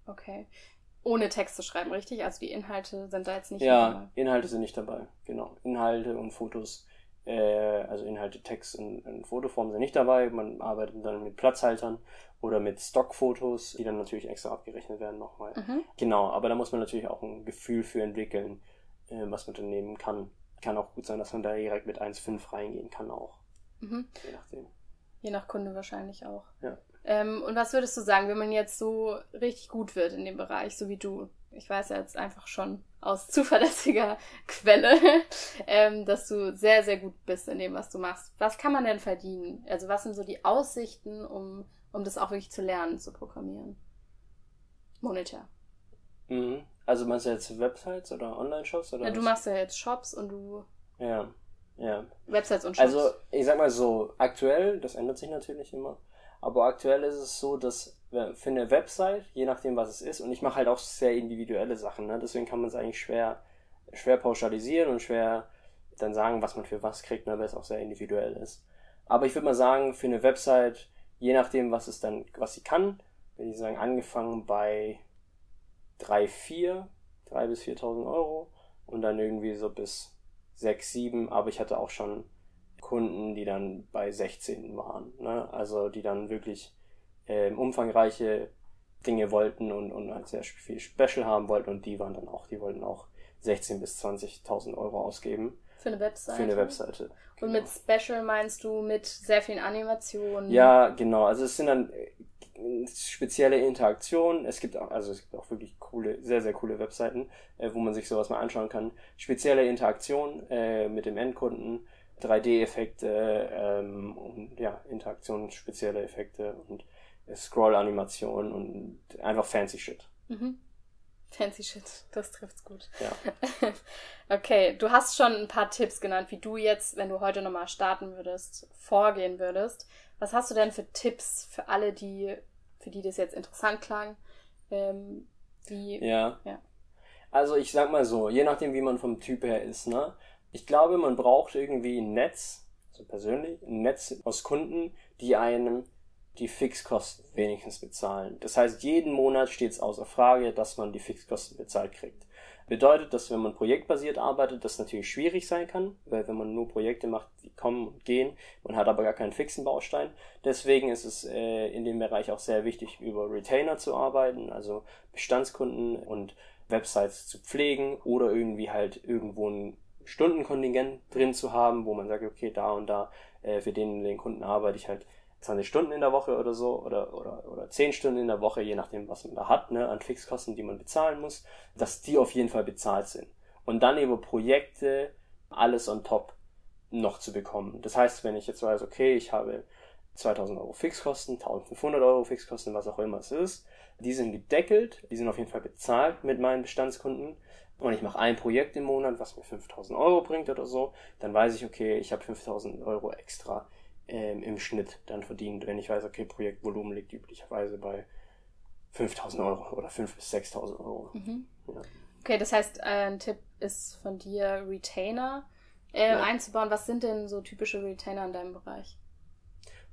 Okay. Ohne Text zu schreiben, richtig? Also die Inhalte sind da jetzt nicht Ja, dabei. Inhalte sind nicht dabei, genau. Inhalte und Fotos, äh, also Inhalte, Text in, in Fotoform sind nicht dabei. Man arbeitet dann mit Platzhaltern oder mit Stockfotos, die dann natürlich extra abgerechnet werden nochmal. Mhm. Genau, aber da muss man natürlich auch ein Gefühl für entwickeln, äh, was man dann nehmen kann. Kann auch gut sein, dass man da direkt mit 1,5 reingehen kann auch, Mhm. je nachdem. Je nach Kunde wahrscheinlich auch. Ja. Ähm, und was würdest du sagen, wenn man jetzt so richtig gut wird in dem Bereich, so wie du? Ich weiß ja jetzt einfach schon aus zuverlässiger Quelle, ähm, dass du sehr, sehr gut bist in dem, was du machst. Was kann man denn verdienen? Also was sind so die Aussichten, um, um das auch wirklich zu lernen, zu programmieren? Monetär. Mhm. Also meinst du jetzt Websites oder Online-Shops? oder Ja, du machst ja jetzt Shops und du Ja, ja. Websites und Shops. Also, ich sag mal so, aktuell, das ändert sich natürlich immer, aber aktuell ist es so, dass für eine Website, je nachdem was es ist, und ich mache halt auch sehr individuelle Sachen, ne? deswegen kann man es eigentlich schwer, schwer pauschalisieren und schwer dann sagen, was man für was kriegt, ne? weil es auch sehr individuell ist. Aber ich würde mal sagen, für eine Website, je nachdem, was es dann, was sie kann, würde ich sagen, angefangen bei 3, 4, 3 bis 4.000 Euro und dann irgendwie so bis 6, 7, aber ich hatte auch schon Kunden, die dann bei 16 waren, ne? also die dann wirklich ähm, umfangreiche Dinge wollten und, und halt sehr viel Special haben wollten und die waren dann auch, die wollten auch 16 bis 20.000 Euro ausgeben für eine Webseite. für eine Webseite. Und Genau. mit Special meinst du mit sehr vielen Animationen? Ja, genau. Also es sind dann äh, spezielle Interaktionen. Es gibt auch, also es gibt auch wirklich coole, sehr, sehr coole Webseiten, äh, wo man sich sowas mal anschauen kann. Spezielle Interaktion äh, mit dem Endkunden, 3D-Effekte ähm, und ja, Interaktionen, spezielle Effekte und äh, Scroll-Animationen und einfach fancy Shit. Mhm. Fancy Shit, das trifft's gut. Ja. okay, du hast schon ein paar Tipps genannt, wie du jetzt, wenn du heute nochmal starten würdest, vorgehen würdest. Was hast du denn für Tipps für alle, die, für die das jetzt interessant klang? Ähm, wie, Ja. Ja. Also ich sag mal so, je nachdem wie man vom Typ her ist, ne? Ich glaube, man braucht irgendwie ein Netz, also persönlich, ein Netz aus Kunden, die einem die Fixkosten wenigstens bezahlen. Das heißt, jeden Monat steht es außer Frage, dass man die Fixkosten bezahlt kriegt. Bedeutet, dass wenn man projektbasiert arbeitet, das natürlich schwierig sein kann, weil wenn man nur Projekte macht, die kommen und gehen, man hat aber gar keinen fixen Baustein. Deswegen ist es äh, in dem Bereich auch sehr wichtig, über Retainer zu arbeiten, also Bestandskunden und Websites zu pflegen oder irgendwie halt irgendwo ein Stundenkontingent drin zu haben, wo man sagt, okay, da und da, äh, für den, den Kunden arbeite ich halt 20 Stunden in der Woche oder so oder, oder, oder 10 Stunden in der Woche, je nachdem, was man da hat, ne, an Fixkosten, die man bezahlen muss, dass die auf jeden Fall bezahlt sind. Und dann über Projekte alles on top noch zu bekommen. Das heißt, wenn ich jetzt weiß, okay, ich habe 2000 Euro Fixkosten, 1500 Euro Fixkosten, was auch immer es ist, die sind gedeckelt, die sind auf jeden Fall bezahlt mit meinen Bestandskunden und ich mache ein Projekt im Monat, was mir 5000 Euro bringt oder so, dann weiß ich, okay, ich habe 5000 Euro extra ähm, im Schnitt dann verdient, wenn ich weiß, okay, Projektvolumen liegt üblicherweise bei 5000 Euro oder 5.000 bis 6.000 Euro. Mhm. Ja. Okay, das heißt, äh, ein Tipp ist von dir, Retainer äh, Ja. einzubauen. Was sind denn so typische Retainer in deinem Bereich?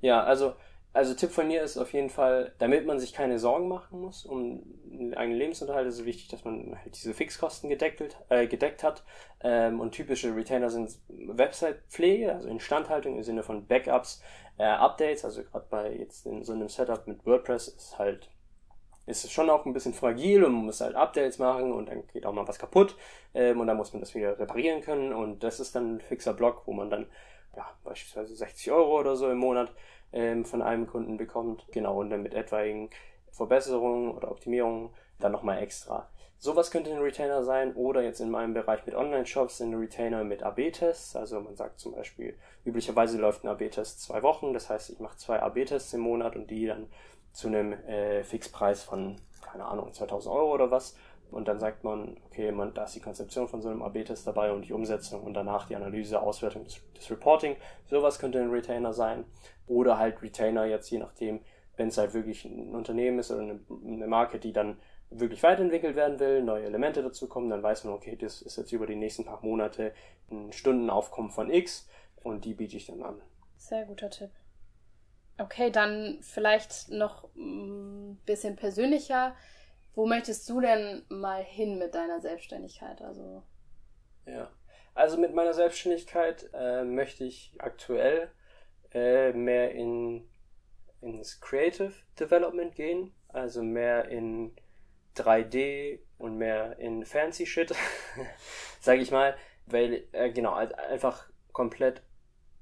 Ja, also, also Tipp von mir ist auf jeden Fall, damit man sich keine Sorgen machen muss um den eigenen Lebensunterhalt, ist es wichtig, dass man halt diese Fixkosten gedeckelt, äh, gedeckt hat. Ähm, und typische Retainer sind Website-Pflege, also Instandhaltung im Sinne von Backups, äh, Updates, also gerade bei jetzt in so einem Setup mit WordPress ist halt ist es schon auch ein bisschen fragil und man muss halt Updates machen und dann geht auch mal was kaputt ähm, und dann muss man das wieder reparieren können und das ist dann ein fixer Block, wo man dann ja, beispielsweise 60 Euro oder so im Monat ähm, von einem Kunden bekommt. Genau, und dann mit etwaigen Verbesserungen oder Optimierungen dann nochmal extra. Sowas könnte ein Retainer sein oder jetzt in meinem Bereich mit Online-Shops sind Retainer mit AB-Tests. Also man sagt zum Beispiel, üblicherweise läuft ein AB-Test zwei Wochen. Das heißt, ich mache zwei AB-Tests im Monat und die dann zu einem äh, Fixpreis von, keine Ahnung, 2000 Euro oder was. Und dann sagt man, okay, man, da ist die Konzeption von so einem AB-Test dabei und die Umsetzung und danach die Analyse, Auswertung des, des Reporting. Sowas könnte ein Retainer sein. Oder halt Retainer jetzt, je nachdem, wenn es halt wirklich ein Unternehmen ist oder eine, eine Marke, die dann wirklich weiterentwickelt werden will, neue Elemente dazu kommen, dann weiß man, okay, das ist jetzt über die nächsten paar Monate ein Stundenaufkommen von X und die biete ich dann an. Sehr guter Tipp. Okay, dann vielleicht noch ein bisschen persönlicher. Wo möchtest du denn mal hin mit deiner Selbstständigkeit? Also ja, also mit meiner Selbstständigkeit äh, möchte ich aktuell äh, mehr in ins Creative Development gehen, also mehr in 3D und mehr in Fancy Shit, sage ich mal, weil äh, genau einfach komplett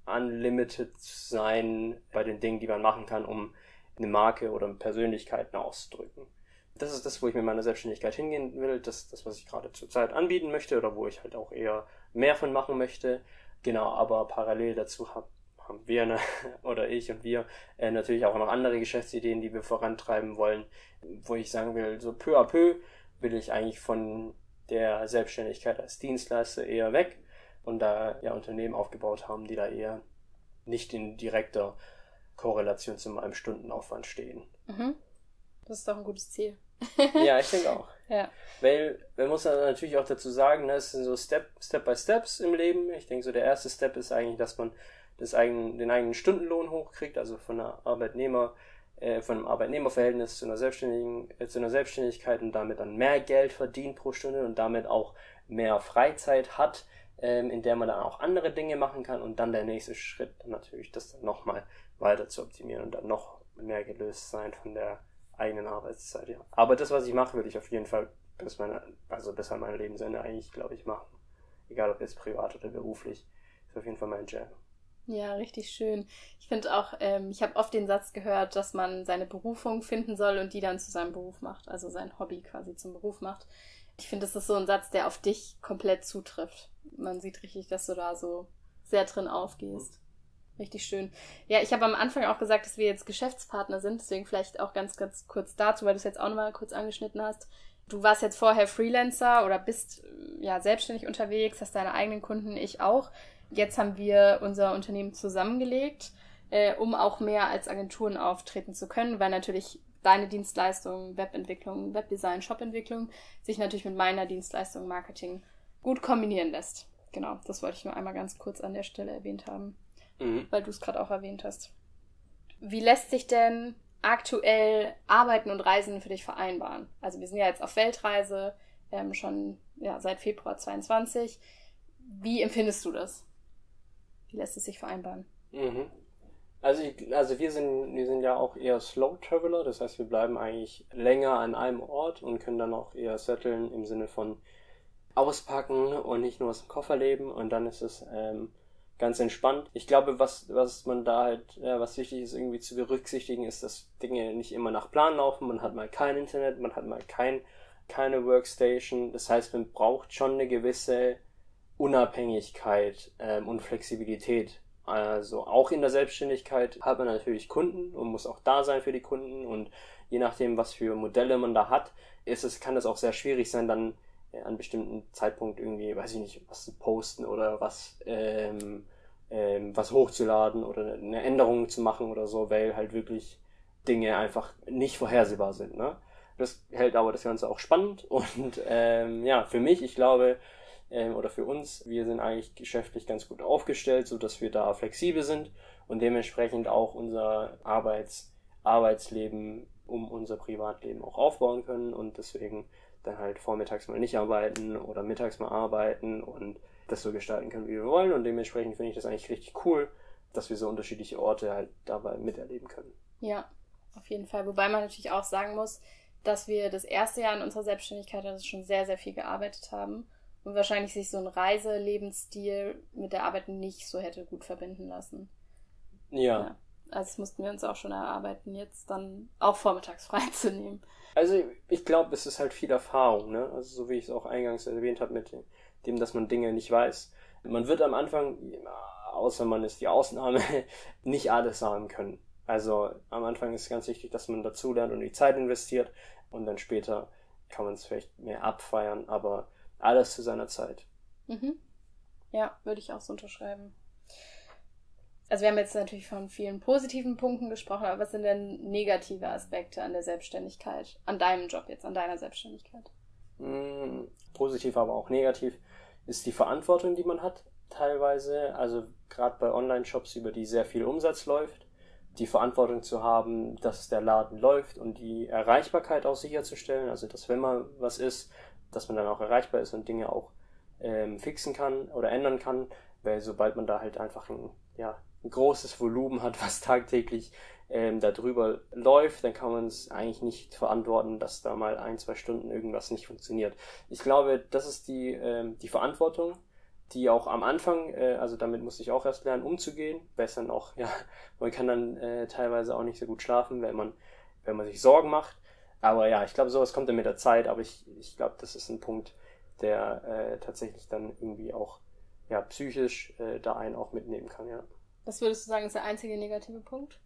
unlimited sein bei den Dingen, die man machen kann, um eine Marke oder Persönlichkeiten auszudrücken. Das ist das, wo ich mit meiner Selbstständigkeit hingehen will, das, das was ich gerade zurzeit anbieten möchte oder wo ich halt auch eher mehr von machen möchte. Genau, aber parallel dazu hab, haben wir ne, oder ich und wir äh, natürlich auch noch andere Geschäftsideen, die wir vorantreiben wollen, wo ich sagen will, so peu à peu will ich eigentlich von der Selbstständigkeit als Dienstleister eher weg und da ja Unternehmen aufgebaut haben, die da eher nicht in direkter Korrelation zu meinem Stundenaufwand stehen. Mhm. Das ist doch ein gutes Ziel. ja, ich denke auch. Ja. Weil, man muss natürlich auch dazu sagen, ne, es sind so Step, Step by Steps im Leben. Ich denke, so der erste Step ist eigentlich, dass man das eigen, den eigenen Stundenlohn hochkriegt, also von einer Arbeitnehmer, äh, von einem Arbeitnehmerverhältnis zu einer Selbstständigen, äh, zu einer Selbstständigkeit und damit dann mehr Geld verdient pro Stunde und damit auch mehr Freizeit hat, ähm, in der man dann auch andere Dinge machen kann und dann der nächste Schritt dann natürlich das dann nochmal weiter zu optimieren und dann noch mehr gelöst sein von der eigenen Arbeitszeit. Ja. Aber das, was ich mache, würde ich auf jeden Fall bis meine, also bis an mein Lebensende eigentlich, glaube ich, machen. Egal ob jetzt privat oder beruflich. Ist auf jeden Fall mein Jam. Ja, richtig schön. Ich finde auch, ähm, ich habe oft den Satz gehört, dass man seine Berufung finden soll und die dann zu seinem Beruf macht, also sein Hobby quasi zum Beruf macht. Ich finde, das ist so ein Satz, der auf dich komplett zutrifft. Man sieht richtig, dass du da so sehr drin aufgehst. Richtig schön. Ja, ich habe am Anfang auch gesagt, dass wir jetzt Geschäftspartner sind, deswegen vielleicht auch ganz, ganz kurz dazu, weil du es jetzt auch nochmal kurz angeschnitten hast. Du warst jetzt vorher Freelancer oder bist ja selbstständig unterwegs, hast deine eigenen Kunden, ich auch. Jetzt haben wir unser Unternehmen zusammengelegt, äh, um auch mehr als Agenturen auftreten zu können, weil natürlich deine Dienstleistung, Webentwicklung, Webdesign, Shopentwicklung sich natürlich mit meiner Dienstleistung Marketing gut kombinieren lässt. Genau, das wollte ich nur einmal ganz kurz an der Stelle erwähnt haben, mhm. weil du es gerade auch erwähnt hast. Wie lässt sich denn aktuell Arbeiten und Reisen für dich vereinbaren? Also wir sind ja jetzt auf Weltreise, ähm, schon ja, seit Februar 22. Wie empfindest du das? Wie lässt es sich vereinbaren? Mhm. Also, ich, also wir sind, wir sind ja auch eher Slow Traveler, das heißt, wir bleiben eigentlich länger an einem Ort und können dann auch eher setteln im Sinne von auspacken und nicht nur aus dem Koffer leben und dann ist es ähm, ganz entspannt. Ich glaube, was, was man da halt, ja, was wichtig ist irgendwie zu berücksichtigen, ist, dass Dinge nicht immer nach Plan laufen. Man hat mal kein Internet, man hat mal kein, keine Workstation. Das heißt, man braucht schon eine gewisse Unabhängigkeit ähm, und Flexibilität. Also auch in der Selbstständigkeit hat man natürlich Kunden und muss auch da sein für die Kunden und je nachdem, was für Modelle man da hat, ist es, kann es auch sehr schwierig sein, dann äh, an bestimmten Zeitpunkt irgendwie, weiß ich nicht, was zu posten oder was, ähm, ähm, was hochzuladen oder eine Änderung zu machen oder so, weil halt wirklich Dinge einfach nicht vorhersehbar sind. Ne? Das hält aber das Ganze auch spannend und ähm, ja, für mich, ich glaube, ähm, oder für uns, wir sind eigentlich geschäftlich ganz gut aufgestellt, so dass wir da flexibel sind und dementsprechend auch unser Arbeits Arbeitsleben um unser Privatleben auch aufbauen können und deswegen dann halt vormittags mal nicht arbeiten oder mittags mal arbeiten und das so gestalten können, wie wir wollen und dementsprechend finde ich das eigentlich richtig cool, dass wir so unterschiedliche Orte halt dabei miterleben können. Ja, auf jeden Fall. Wobei man natürlich auch sagen muss, dass wir das erste Jahr in unserer Selbstständigkeit also schon sehr, sehr viel gearbeitet haben und wahrscheinlich sich so ein Reiselebensstil mit der Arbeit nicht so hätte gut verbinden lassen. Ja. ja. Also das mussten wir uns auch schon erarbeiten, jetzt dann auch vormittags freizunehmen. Also ich glaube, es ist halt viel Erfahrung, ne? Also so wie ich es auch eingangs erwähnt habe mit dem, dass man Dinge nicht weiß. Man wird am Anfang, außer man ist die Ausnahme, nicht alles sagen können. Also am Anfang ist ganz wichtig, dass man dazulernt und die Zeit investiert und dann später kann man es vielleicht mehr abfeiern, aber alles zu seiner Zeit. Mhm. Ja, würde ich auch so unterschreiben. Also wir haben jetzt natürlich von vielen positiven Punkten gesprochen, aber was sind denn negative Aspekte an der Selbstständigkeit, an deinem Job jetzt, an deiner Selbstständigkeit? Mm, positiv, aber auch negativ ist die Verantwortung, die man hat teilweise. Also gerade bei Online-Shops, über die sehr viel Umsatz läuft, die Verantwortung zu haben, dass der Laden läuft und die Erreichbarkeit auch sicherzustellen. Also, dass wenn mal was ist, dass man dann auch erreichbar ist und Dinge auch ähm, fixen kann oder ändern kann. Weil sobald man da halt einfach ein, ja, ein großes Volumen hat, was tagtäglich ähm, darüber läuft, dann kann man es eigentlich nicht verantworten, dass da mal ein, zwei Stunden irgendwas nicht funktioniert. Ich glaube, das ist die, ähm, die Verantwortung, die auch am Anfang, äh, also damit musste ich auch erst lernen, umzugehen, besser noch, ja, man kann dann äh, teilweise auch nicht so gut schlafen, wenn man, wenn man sich Sorgen macht. Aber ja, ich glaube, sowas kommt dann mit der Zeit, aber ich, ich glaube, das ist ein Punkt, der äh, tatsächlich dann irgendwie auch ja, psychisch äh, da einen auch mitnehmen kann, ja. Was würdest du sagen, ist der einzige negative Punkt?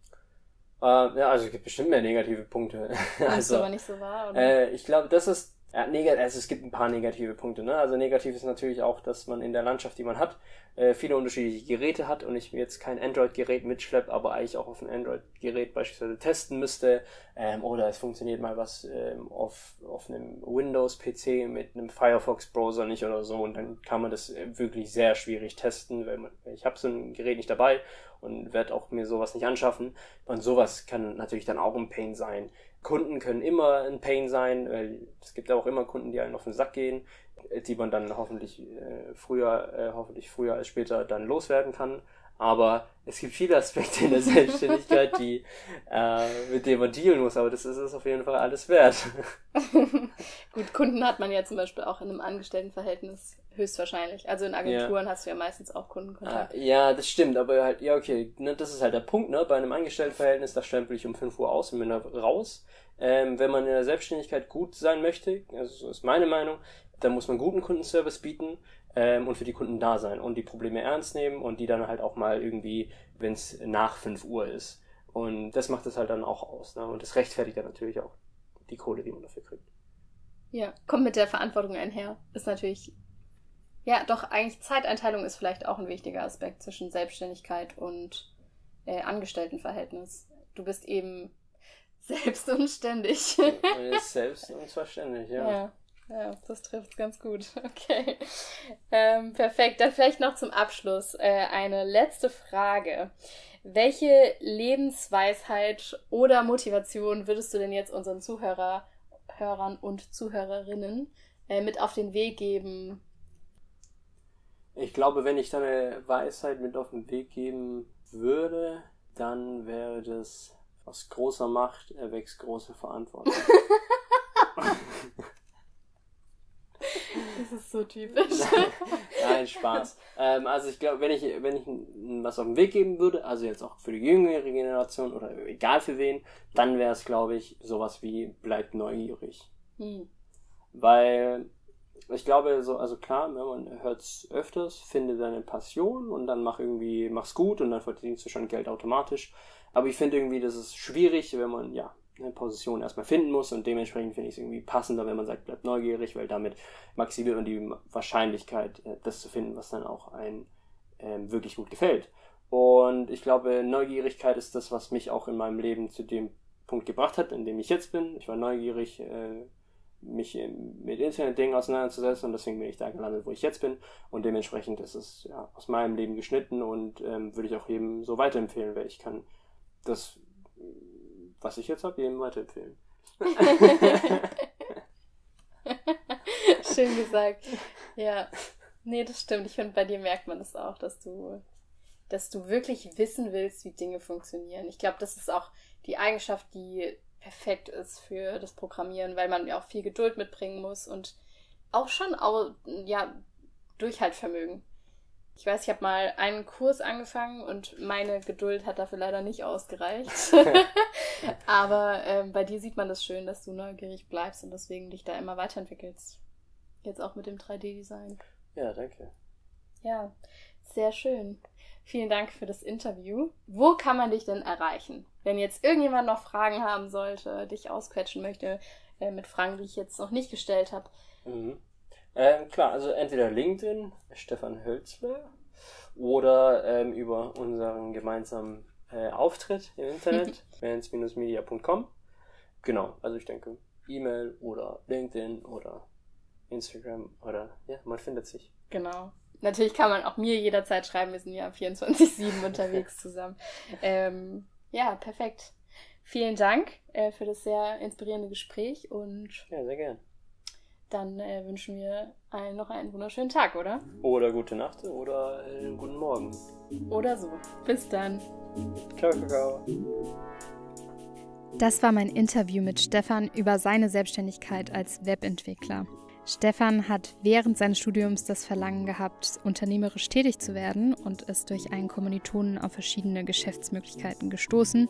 Äh, ja, also es gibt bestimmt mehr negative Punkte. also, aber nicht so wahr, oder? Äh, ich glaube, das ist ja, also es gibt ein paar negative Punkte. Ne? Also negativ ist natürlich auch, dass man in der Landschaft, die man hat, äh, viele unterschiedliche Geräte hat und ich mir jetzt kein Android-Gerät mitschleppe, aber eigentlich auch auf ein Android-Gerät beispielsweise testen müsste. Ähm, oder es funktioniert mal was ähm, auf, auf einem Windows-PC mit einem Firefox-Browser nicht oder so und dann kann man das äh, wirklich sehr schwierig testen, weil man, ich habe so ein Gerät nicht dabei und werde auch mir sowas nicht anschaffen. Und sowas kann natürlich dann auch ein Pain sein. Kunden können immer ein Pain sein, weil es gibt auch immer Kunden, die einen auf den Sack gehen, die man dann hoffentlich äh, früher, äh, hoffentlich früher als später dann loswerden kann. Aber es gibt viele Aspekte in der Selbstständigkeit, die, äh, mit denen man dealen muss, aber das ist es auf jeden Fall alles wert. Gut, Kunden hat man ja zum Beispiel auch in einem Angestelltenverhältnis höchstwahrscheinlich. Also in Agenturen ja. hast du ja meistens auch Kundenkontakt. Ah, ja, das stimmt, aber halt, ja, okay, ne, das ist halt der Punkt, ne? Bei einem Angestelltenverhältnis, da stempel ich um 5 Uhr aus und bin da raus. Ähm, wenn man in der Selbstständigkeit gut sein möchte, also so ist meine Meinung, dann muss man guten Kundenservice bieten ähm, und für die Kunden da sein und die Probleme ernst nehmen und die dann halt auch mal irgendwie, wenn es nach 5 Uhr ist. Und das macht es halt dann auch aus. Ne? Und das rechtfertigt dann natürlich auch die Kohle, die man dafür kriegt. Ja, kommt mit der Verantwortung einher. Ist natürlich, ja, doch eigentlich Zeiteinteilung ist vielleicht auch ein wichtiger Aspekt zwischen Selbstständigkeit und äh, Angestelltenverhältnis. Du bist eben selbst und ständig. selbst und zwar ständig, ja. ja. Ja, das trifft ganz gut. Okay. Ähm, perfekt. Dann vielleicht noch zum Abschluss äh, eine letzte Frage. Welche Lebensweisheit oder Motivation würdest du denn jetzt unseren Zuhörer, Hörern und Zuhörerinnen äh, mit auf den Weg geben? Ich glaube, wenn ich deine Weisheit mit auf den Weg geben würde, dann wäre das aus großer Macht erwächst große Verantwortung. Das ist so typisch. Nein, Spaß. Ähm, also ich glaube, wenn ich, wenn ich was auf den Weg geben würde, also jetzt auch für die jüngere Generation oder egal für wen, dann wäre es, glaube ich, sowas wie bleibt neugierig. Hm. Weil ich glaube, so, also klar, wenn man hört es öfters, finde deine Passion und dann mach irgendwie, mach's gut und dann verdienst du schon Geld automatisch. Aber ich finde irgendwie, das ist schwierig, wenn man, ja, Position erstmal finden muss und dementsprechend finde ich es irgendwie passender, wenn man sagt, bleibt neugierig, weil damit maximiert man die Wahrscheinlichkeit, äh, das zu finden, was dann auch einem ähm, wirklich gut gefällt. Und ich glaube, Neugierigkeit ist das, was mich auch in meinem Leben zu dem Punkt gebracht hat, in dem ich jetzt bin. Ich war neugierig, äh, mich mit Internetdingen auseinanderzusetzen und deswegen bin ich da gelandet, wo ich jetzt bin. Und dementsprechend ist es ja, aus meinem Leben geschnitten und ähm, würde ich auch jedem so weiterempfehlen, weil ich kann das was ich jetzt habe, jedem weiterempfehlen. Schön gesagt. Ja. Nee, das stimmt. Ich finde, bei dir merkt man das auch, dass du, dass du wirklich wissen willst, wie Dinge funktionieren. Ich glaube, das ist auch die Eigenschaft, die perfekt ist für das Programmieren, weil man ja auch viel Geduld mitbringen muss und auch schon auch, ja, Durchhaltvermögen. Ich weiß, ich habe mal einen Kurs angefangen und meine Geduld hat dafür leider nicht ausgereicht. Aber ähm, bei dir sieht man das schön, dass du neugierig bleibst und deswegen dich da immer weiterentwickelst. Jetzt auch mit dem 3D-Design. Ja, danke. Ja, sehr schön. Vielen Dank für das Interview. Wo kann man dich denn erreichen? Wenn jetzt irgendjemand noch Fragen haben sollte, dich ausquetschen möchte, äh, mit Fragen, die ich jetzt noch nicht gestellt habe. Mhm. Ähm, klar, also entweder LinkedIn, Stefan Hölzler, oder ähm, über unseren gemeinsamen äh, Auftritt im Internet, vans-media.com. Genau, also ich denke, E-Mail oder LinkedIn oder Instagram oder ja, man findet sich. Genau. Natürlich kann man auch mir jederzeit schreiben, wir sind ja 24-7 unterwegs zusammen. Ähm, Ja, perfekt. Vielen Dank äh, für das sehr inspirierende Gespräch und ja, sehr gern. Dann äh, wünschen wir allen noch einen wunderschönen Tag, oder? Oder gute Nacht oder einen guten Morgen. Oder so. Bis dann. Ciao, Kakao. Das war mein Interview mit Stefan über seine Selbstständigkeit als Webentwickler. Stefan hat während seines Studiums das Verlangen gehabt, unternehmerisch tätig zu werden und ist durch einen Kommilitonen auf verschiedene Geschäftsmöglichkeiten gestoßen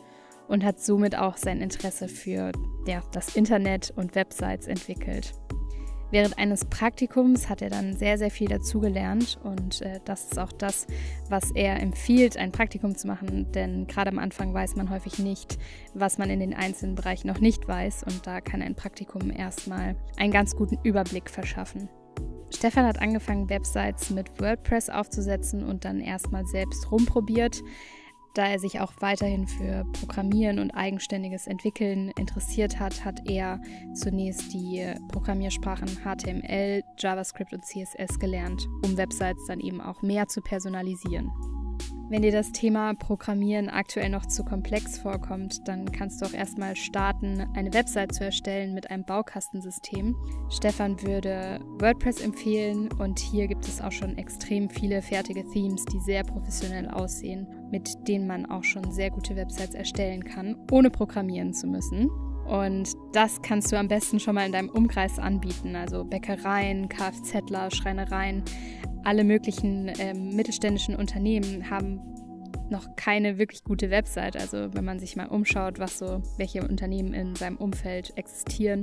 und hat somit auch sein Interesse für ja, das Internet und Websites entwickelt. Während eines Praktikums hat er dann sehr, sehr viel dazugelernt und äh, das ist auch das, was er empfiehlt, ein Praktikum zu machen, denn gerade am Anfang weiß man häufig nicht, was man in den einzelnen Bereichen noch nicht weiß und da kann ein Praktikum erstmal einen ganz guten Überblick verschaffen. Stefan hat angefangen, Websites mit WordPress aufzusetzen und dann erstmal selbst rumprobiert. Da er sich auch weiterhin für Programmieren und eigenständiges Entwickeln interessiert hat, hat er zunächst die Programmiersprachen HTML, JavaScript und CSS gelernt, um Websites dann eben auch mehr zu personalisieren. Wenn dir das Thema Programmieren aktuell noch zu komplex vorkommt, dann kannst du auch erstmal starten, eine Website zu erstellen mit einem Baukastensystem. Stefan würde WordPress empfehlen und hier gibt es auch schon extrem viele fertige Themes, die sehr professionell aussehen, mit denen man auch schon sehr gute Websites erstellen kann, ohne programmieren zu müssen. Und das kannst du am besten schon mal in deinem Umkreis anbieten, also Bäckereien, Kfzler, Schreinereien alle möglichen ähm, mittelständischen Unternehmen haben noch keine wirklich gute Website. Also wenn man sich mal umschaut, was so, welche Unternehmen in seinem Umfeld existieren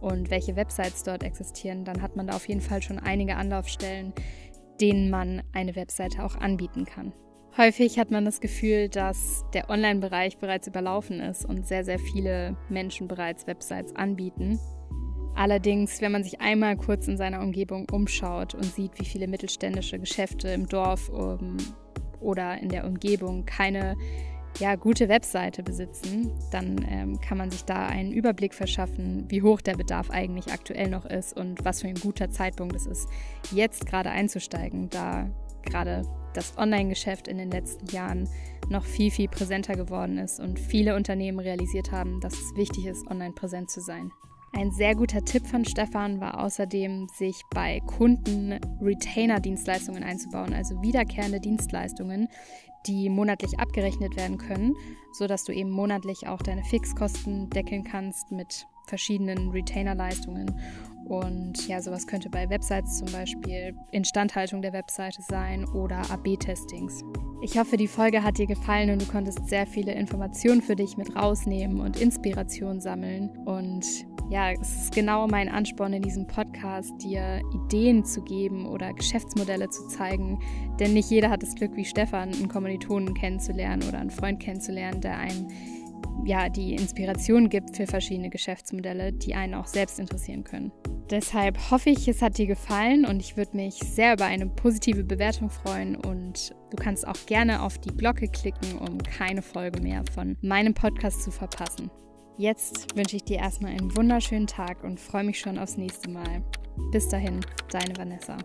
und welche Websites dort existieren, dann hat man da auf jeden Fall schon einige Anlaufstellen, denen man eine Webseite auch anbieten kann. Häufig hat man das Gefühl, dass der Online-Bereich bereits überlaufen ist und sehr, sehr viele Menschen bereits Websites anbieten. Allerdings, wenn man sich einmal kurz in seiner Umgebung umschaut und sieht, wie viele mittelständische Geschäfte im Dorf um, ähm, oder in der Umgebung keine ja, gute Webseite besitzen, dann ähm, kann man sich da einen Überblick verschaffen, wie hoch der Bedarf eigentlich aktuell noch ist und was für ein guter Zeitpunkt es ist, jetzt gerade einzusteigen, da gerade das Online-Geschäft in den letzten Jahren noch viel, viel präsenter geworden ist und viele Unternehmen realisiert haben, dass es wichtig ist, online präsent zu sein. Ein sehr guter Tipp von Stefan war außerdem, sich bei Kunden Retainer-Dienstleistungen einzubauen, also wiederkehrende Dienstleistungen, die monatlich abgerechnet werden können, sodass du eben monatlich auch deine Fixkosten deckeln kannst mit verschiedenen Retainer-Leistungen. Und ja, sowas könnte bei Websites zum Beispiel Instandhaltung der Webseite sein oder AB-Testings. Ich hoffe, die Folge hat dir gefallen und du konntest sehr viele Informationen für dich mit rausnehmen und Inspiration sammeln. Und ja, es ist genau mein Ansporn in diesem Podcast, dir Ideen zu geben oder Geschäftsmodelle zu zeigen. Denn nicht jeder hat das Glück, wie Stefan, einen Kommilitonen kennenzulernen oder einen Freund kennenzulernen, der einem ja, die Inspiration gibt für verschiedene Geschäftsmodelle, die einen auch selbst interessieren können. Deshalb hoffe ich, es hat dir gefallen und ich würde mich sehr über eine positive Bewertung freuen und du kannst auch gerne auf die Glocke klicken, um keine Folge mehr von meinem Podcast zu verpassen. Jetzt wünsche ich dir erstmal einen wunderschönen Tag und freue mich schon aufs nächste Mal. Bis dahin, deine Vanessa.